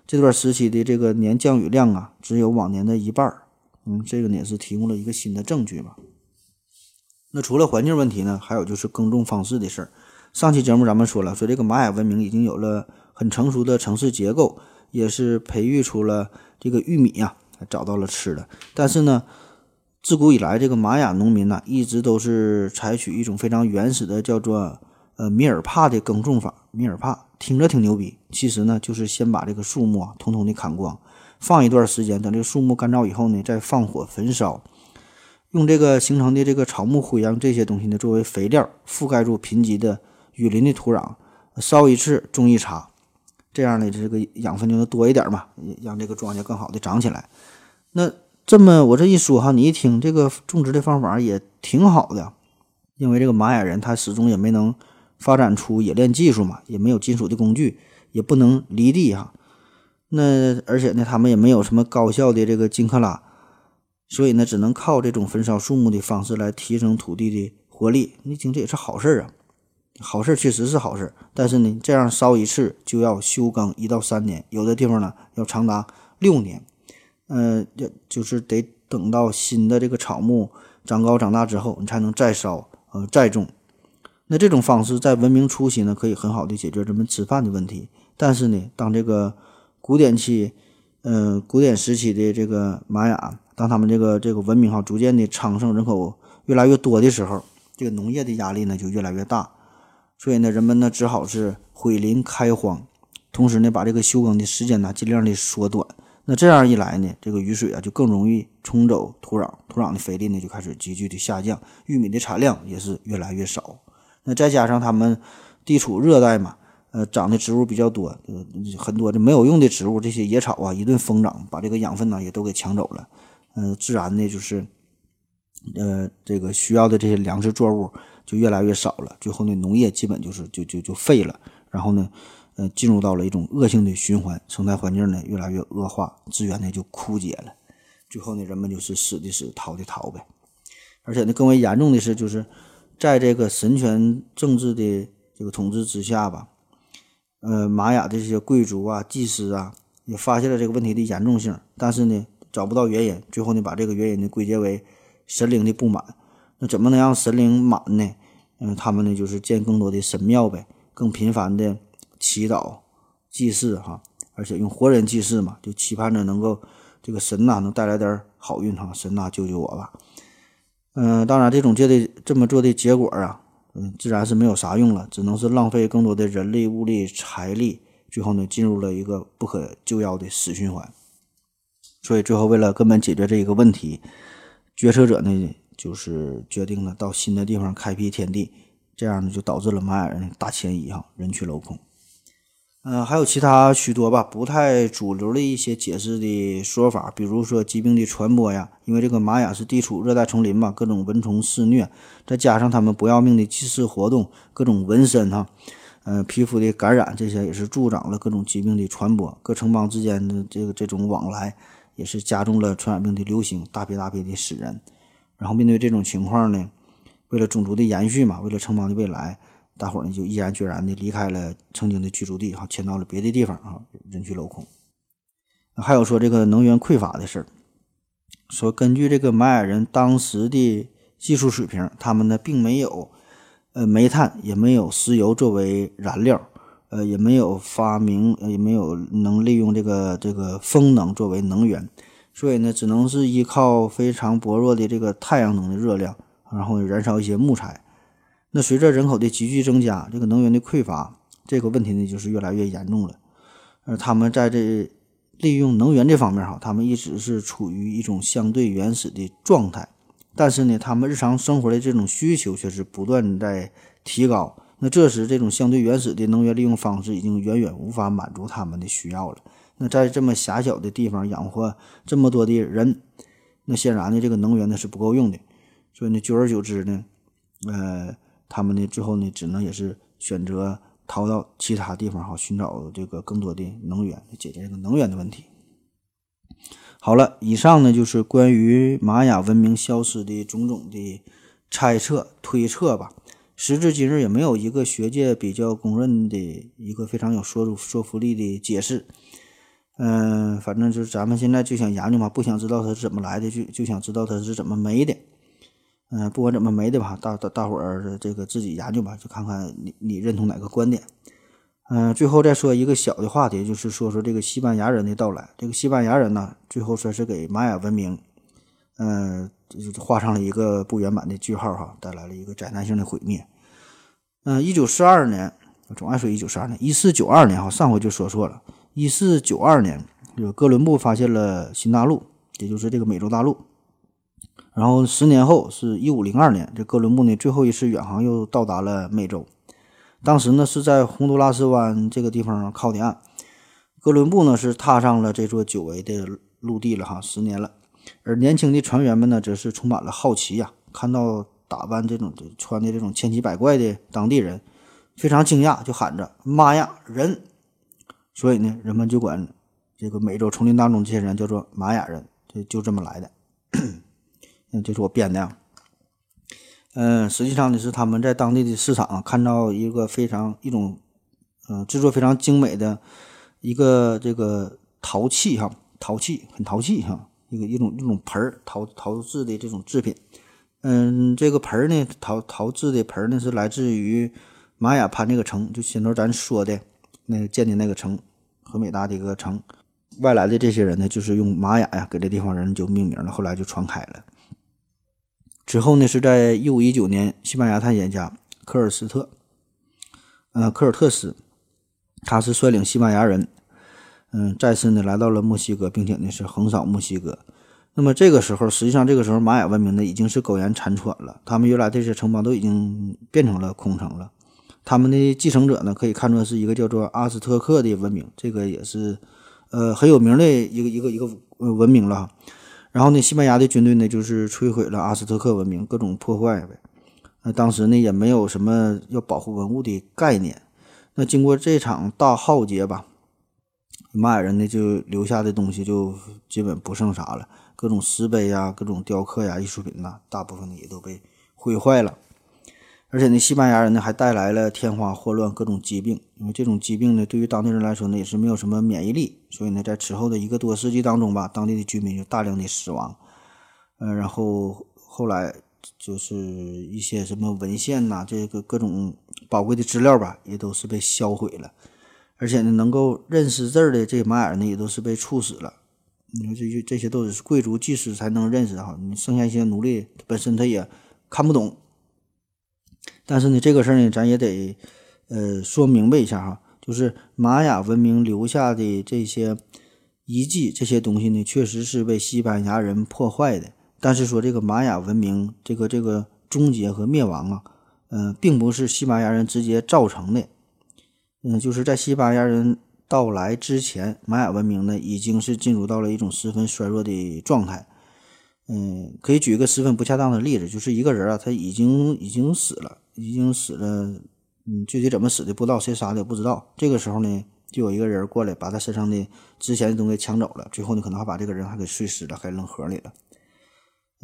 这段时期的这个年降雨量啊，只有往年的一半。嗯，这个呢也是提供了一个新的证据吧。那除了环境问题呢，还有就是耕种方式的事儿。上期节目咱们说了，说这个玛雅文明已经有了很成熟的城市结构，也是培育出了这个玉米呀。找到了吃的，但是呢，自古以来，这个玛雅农民呢，一直都是采取一种非常原始的，叫做呃米尔帕的耕种法。米尔帕听着挺牛逼，其实呢，就是先把这个树木啊，统统的砍光，放一段时间，等这个树木干燥以后呢，再放火焚烧，用这个形成的这个草木灰啊这些东西呢，作为肥料，覆盖住贫瘠的雨林的土壤，烧一次种一茬。这样呢，这个养分就能多一点嘛，让这个庄稼更好的长起来。那这么我这一说哈，你一听这个种植的方法也挺好的，因为这个玛雅人他始终也没能发展出冶炼技术嘛，也没有金属的工具，也不能犁地哈。那而且呢，他们也没有什么高效的这个金克拉，所以呢，只能靠这种焚烧树木的方式来提升土地的活力。你听这也是好事啊。好事确实是好事，但是呢，这样烧一次就要休耕一到三年，有的地方呢要长达六年。呃，就就是得等到新的这个草木长高长大之后，你才能再烧，呃，再种。那这种方式在文明初期呢，可以很好的解决人们吃饭的问题。但是呢，当这个古典期，呃，古典时期的这个玛雅，当他们这个这个文明哈逐渐的昌盛，人口越来越多的时候，这个农业的压力呢就越来越大。所以呢，人们呢只好是毁林开荒，同时呢把这个休耕的时间呢尽量的缩短。那这样一来呢，这个雨水啊就更容易冲走土壤，土壤的肥力呢就开始急剧的下降，玉米的产量也是越来越少。那再加上他们地处热带嘛，呃，长的植物比较多，呃，很多就没有用的植物，这些野草啊一顿疯长，把这个养分呢也都给抢走了。嗯，自然呢就是，呃，这个需要的这些粮食作物。就越来越少了，最后呢，农业基本就是就就就废了，然后呢，呃，进入到了一种恶性的循环，生态环境呢越来越恶化，资源呢就枯竭了，最后呢，人们就是死的死，逃的逃呗。而且呢，更为严重的是，就是在这个神权政治的这个统治之下吧，呃，玛雅的这些贵族啊、祭司啊，也发现了这个问题的严重性，但是呢，找不到原因，最后呢，把这个原因呢归结为神灵的不满。那怎么能让神灵满呢？嗯，他们呢就是建更多的神庙呗，更频繁的祈祷、祭祀哈，而且用活人祭祀嘛，就期盼着能够这个神呐能带来点好运哈，神呐救救我吧。嗯，当然，这种做的这么做的结果啊，嗯，自然是没有啥用了，只能是浪费更多的人力、物力、财力，最后呢，进入了一个不可救药的死循环。所以最后，为了根本解决这一个问题，决策者呢，就是决定了到新的地方开辟天地，这样呢，就导致了玛雅人大迁移，哈，人去楼空。嗯，还有其他许多吧，不太主流的一些解释的说法，比如说疾病的传播呀，因为这个玛雅是地处热带丛林嘛，各种蚊虫肆虐，再加上他们不要命的祭祀活动，各种纹身哈，呃，皮肤的感染，这些也是助长了各种疾病的传播。各城邦之间的这个这种往来，也是加重了传染病的流行，大批大批的死人。然后面对这种情况呢，为了种族的延续嘛，为了城邦的未来。大伙儿呢就毅然决然的离开了曾经的居住地，哈，迁到了别的地方，啊，人去楼空。还有说这个能源匮乏的事儿，说根据这个玛雅人当时的技术水平，他们呢并没有呃煤炭，也没有石油作为燃料，呃，也没有发明，也没有能利用这个这个风能作为能源，所以呢，只能是依靠非常薄弱的这个太阳能的热量，然后燃烧一些木材。那随着人口的急剧增加，这个能源的匮乏这个问题呢，就是越来越严重了。而他们在这利用能源这方面，哈，他们一直是处于一种相对原始的状态。但是呢，他们日常生活的这种需求却是不断在提高。那这时，这种相对原始的能源利用方式已经远远无法满足他们的需要了。那在这么狭小的地方养活这么多的人，那显然呢，这个能源呢是不够用的。所以呢，久而久之呢，呃。他们呢，最后呢，只能也是选择逃到其他地方，哈，寻找这个更多的能源，解决这个能源的问题。好了，以上呢就是关于玛雅文明消失的种种的猜测、推测吧。时至今日，也没有一个学界比较公认的一个非常有说说服力的解释。嗯，反正就是咱们现在就想研究嘛，不想知道它是怎么来的，就就想知道它是怎么没的。嗯，不管怎么没的吧，大大大伙儿这个自己研究吧，就看看你你认同哪个观点。嗯，最后再说一个小的话题，就是说说这个西班牙人的到来。这个西班牙人呢，最后说是给玛雅文明，嗯，就是画上了一个不圆满的句号哈，带来了一个灾难性的毁灭。嗯，一九四二年，我总爱说一九四二年，一四九二年哈，上回就说错了。一四九二年，这个哥伦布发现了新大陆，也就是这个美洲大陆。然后十年后是一五零二年，这哥伦布呢最后一次远航又到达了美洲，当时呢是在洪都拉斯湾这个地方靠的岸。哥伦布呢是踏上了这座久违的陆地了哈，十年了。而年轻的船员们呢则是充满了好奇呀，看到打扮这种穿的这种千奇百怪的当地人，非常惊讶，就喊着“妈呀，人！”所以呢，人们就管这个美洲丛林当中这些人叫做玛雅人，就就这么来的。嗯，这是我编的。嗯，实际上呢是他们在当地的市场看到一个非常一种，嗯，制作非常精美的一个这个陶器哈，陶器很陶器哈，一个一种一种盆儿陶陶制的这种制品。嗯，这个盆儿呢，陶陶制的盆儿呢是来自于玛雅潘这个城，就先头咱说的那建的那个城，很伟大的一个城。外来的这些人呢，就是用玛雅呀给这地方人就命名了，后来就传开了。之后呢，是在一五一九年，西班牙探险家科尔斯特，呃，科尔特斯，他是率领西班牙人，嗯，再次呢来到了墨西哥，并且呢是横扫墨西哥。那么这个时候，实际上这个时候玛雅文明呢已经是苟延残喘了，他们原来这些城邦都已经变成了空城了。他们的继承者呢，可以看作是一个叫做阿斯特克的文明，这个也是呃很有名的一个一个一个文明了。然后呢，西班牙的军队呢，就是摧毁了阿斯特克文明，各种破坏呗。那当时呢，也没有什么要保护文物的概念。那经过这场大浩劫吧，玛雅人呢就留下的东西就基本不剩啥了，各种石碑呀、各种雕刻呀、艺术品呐，大部分呢也都被毁坏了。而且呢，西班牙人呢还带来了天花、霍乱各种疾病，因为这种疾病呢，对于当地人来说呢也是没有什么免疫力，所以呢，在此后的一个多世纪当中吧，当地的居民就大量的死亡。呃，然后后来就是一些什么文献呐，这个各种宝贵的资料吧，也都是被销毁了。而且呢，能够认识字儿的这些玛雅人呢，也都是被处死了。你说这些这些都是贵族祭司才能认识哈，你剩下一些奴隶本身他也看不懂。但是呢，这个事儿呢，咱也得呃说明白一下哈，就是玛雅文明留下的这些遗迹这些东西呢，确实是被西班牙人破坏的。但是说这个玛雅文明这个这个终结和灭亡啊，嗯，并不是西班牙人直接造成的，嗯，就是在西班牙人到来之前，玛雅文明呢已经是进入到了一种十分衰弱的状态。嗯，可以举一个十分不恰当的例子，就是一个人啊，他已经已经死了，已经死了，嗯，具体怎么死的不知道，谁杀的也不知道。这个时候呢，就有一个人过来把他身上的值钱的东西抢走了，最后呢，可能还把这个人还给碎尸了，还扔河里了。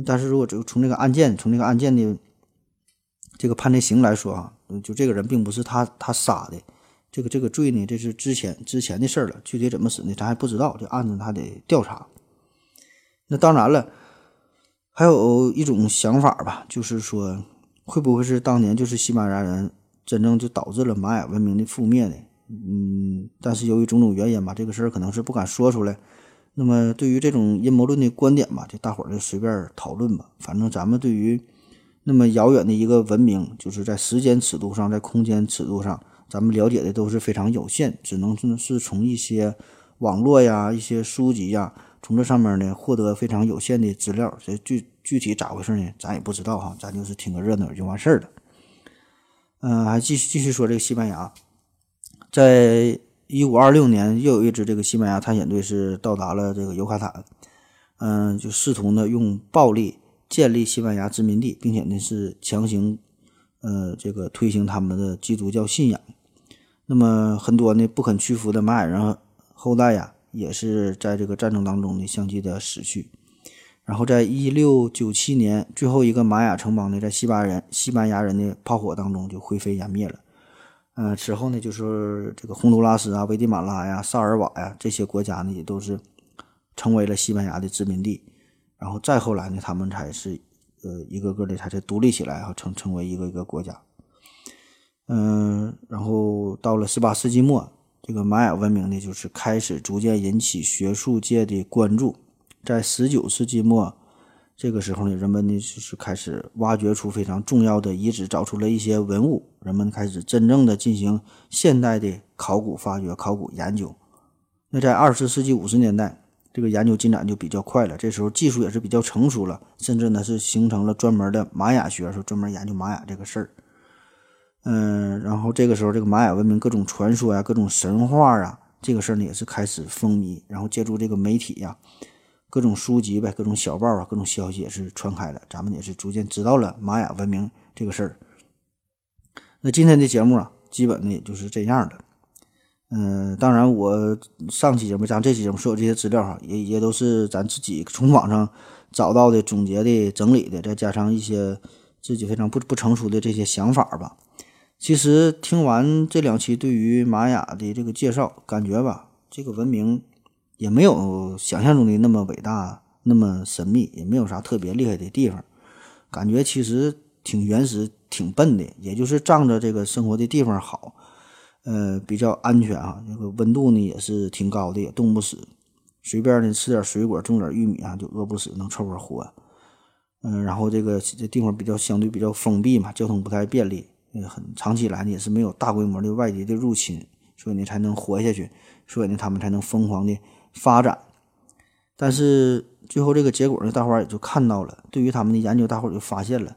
但是如果就从这个案件，从这个案件的这个判的刑来说啊，就这个人并不是他他杀的，这个这个罪呢，这是之前之前的事儿了，具体怎么死呢，咱还不知道，这案子还得调查。那当然了。还有一种想法吧，就是说，会不会是当年就是西班牙人真正就导致了玛雅文明的覆灭呢？嗯，但是由于种种原因吧，这个事儿可能是不敢说出来。那么对于这种阴谋论的观点吧，就大伙儿就随便讨论吧。反正咱们对于那么遥远的一个文明，就是在时间尺度上，在空间尺度上，咱们了解的都是非常有限，只能是从一些网络呀、一些书籍呀。从这上面呢获得非常有限的资料，这最具体咋回事呢？咱也不知道哈，咱就是听个热闹就完事儿了。嗯，还继续继续说这个西班牙，在一五二六年，又有一支这个西班牙探险队是到达了这个尤卡坦，嗯，就试图呢用暴力建立西班牙殖民地，并且呢是强行呃这个推行他们的基督教信仰。那么很多呢不肯屈服的玛雅人后代呀。也是在这个战争当中呢相继的死去，然后在一六九七年，最后一个玛雅城邦呢，在西班牙人西班牙人的炮火当中就灰飞烟灭了。嗯，此后呢，就是这个洪都拉斯啊、危地马拉呀、萨尔瓦呀这些国家呢，也都是成为了西班牙的殖民地。然后再后来呢，他们才是呃一个个的才是独立起来啊，成成为一个一个国家。嗯，然后到了十八世纪末。这个玛雅文明呢，就是开始逐渐引起学术界的关注。在十九世纪末，这个时候呢，人们呢就是开始挖掘出非常重要的遗址，找出了一些文物，人们开始真正的进行现代的考古发掘、考古研究。那在二十世纪五十年代，这个研究进展就比较快了，这时候技术也是比较成熟了，甚至呢是形成了专门的玛雅学，说专门研究玛雅这个事儿。嗯，然后这个时候，这个玛雅文明各种传说呀、各种神话啊，这个事儿呢也是开始风靡。然后借助这个媒体呀、各种书籍呗、各种小报啊、各种消息也是传开了，咱们也是逐渐知道了玛雅文明这个事儿。那今天的节目啊，基本呢也就是这样的。嗯，当然我上期节目、咱这期节目所有这些资料哈，也也都是咱自己从网上找到的、总结的、整理的，再加上一些自己非常不不成熟的这些想法吧。其实听完这两期对于玛雅的这个介绍，感觉吧，这个文明也没有想象中的那么伟大、那么神秘，也没有啥特别厉害的地方。感觉其实挺原始、挺笨的，也就是仗着这个生活的地方好，呃，比较安全啊。这个温度呢也是挺高的，也冻不死。随便呢吃点水果，种点玉米啊，就饿不死，能凑合活。嗯，然后这个这地方比较相对比较封闭嘛，交通不太便利。很长期以来呢，也是没有大规模的外敌的入侵，所以呢才能活下去，所以呢他们才能疯狂的发展。但是最后这个结果呢，大伙儿也就看到了。对于他们的研究，大伙儿就发现了，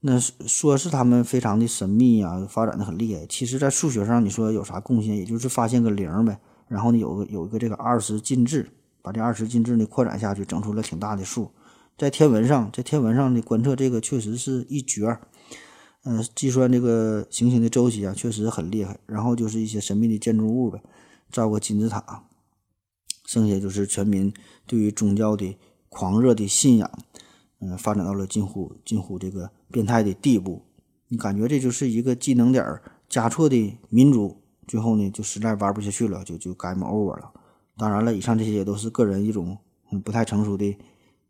那说是他们非常的神秘啊，发展的很厉害。其实，在数学上，你说有啥贡献？也就是发现个零呗。然后呢，有个有一个这个二十进制，把这二十进制呢扩展下去，整出了挺大的数。在天文上，在天文上的观测，这个确实是一绝。嗯，计算这个行星的周期啊，确实很厉害。然后就是一些神秘的建筑物呗，造个金字塔。剩下就是全民对于宗教的狂热的信仰，嗯，发展到了近乎近乎这个变态的地步。你感觉这就是一个技能点加错的民族，最后呢就实在玩不下去了，就就 game over 了。当然了，以上这些也都是个人一种不太成熟的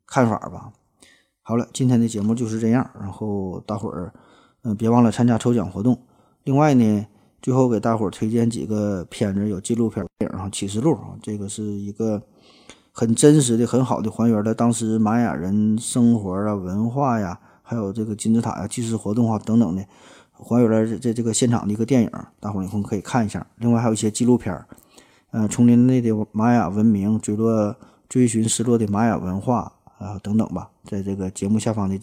看法吧。好了，今天的节目就是这样，然后大伙儿。嗯，别忘了参加抽奖活动。另外呢，最后给大伙儿推荐几个片子，有纪录片电影《启示录》啊，这个是一个很真实的、很好的还原了当时玛雅人生活啊、文化呀，还有这个金字塔呀、祭祀活动啊等等的，还原了这这个现场的一个电影，大伙儿有空可以看一下。另外还有一些纪录片儿，呃，丛林内的玛雅文明，坠落追寻失落的玛雅文化啊等等吧，在这个节目下方的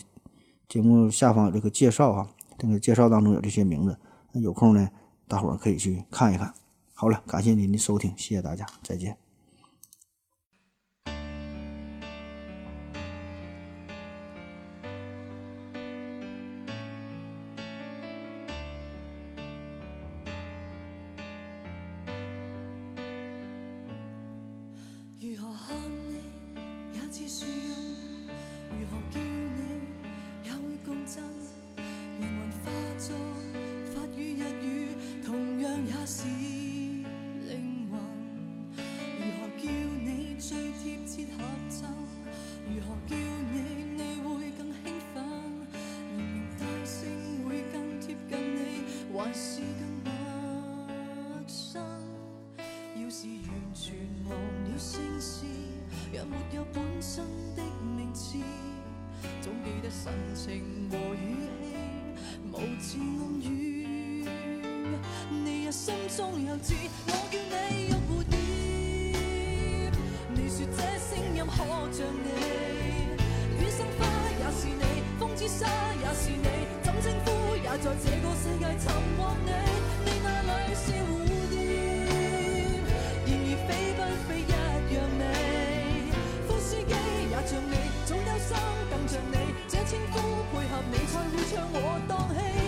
节目下方有这个介绍哈，这个介绍当中有这些名字，有空呢，大伙儿可以去看一看。好了，感谢您的收听，谢谢大家，再见。情和語氣，無字暗语。你也心中有知，我叫你欲蝴蝶。你说这声音可像你，雨生花也是你，风之沙也是你，怎称呼也在这个世界寻获你。配合你才会唱我当戏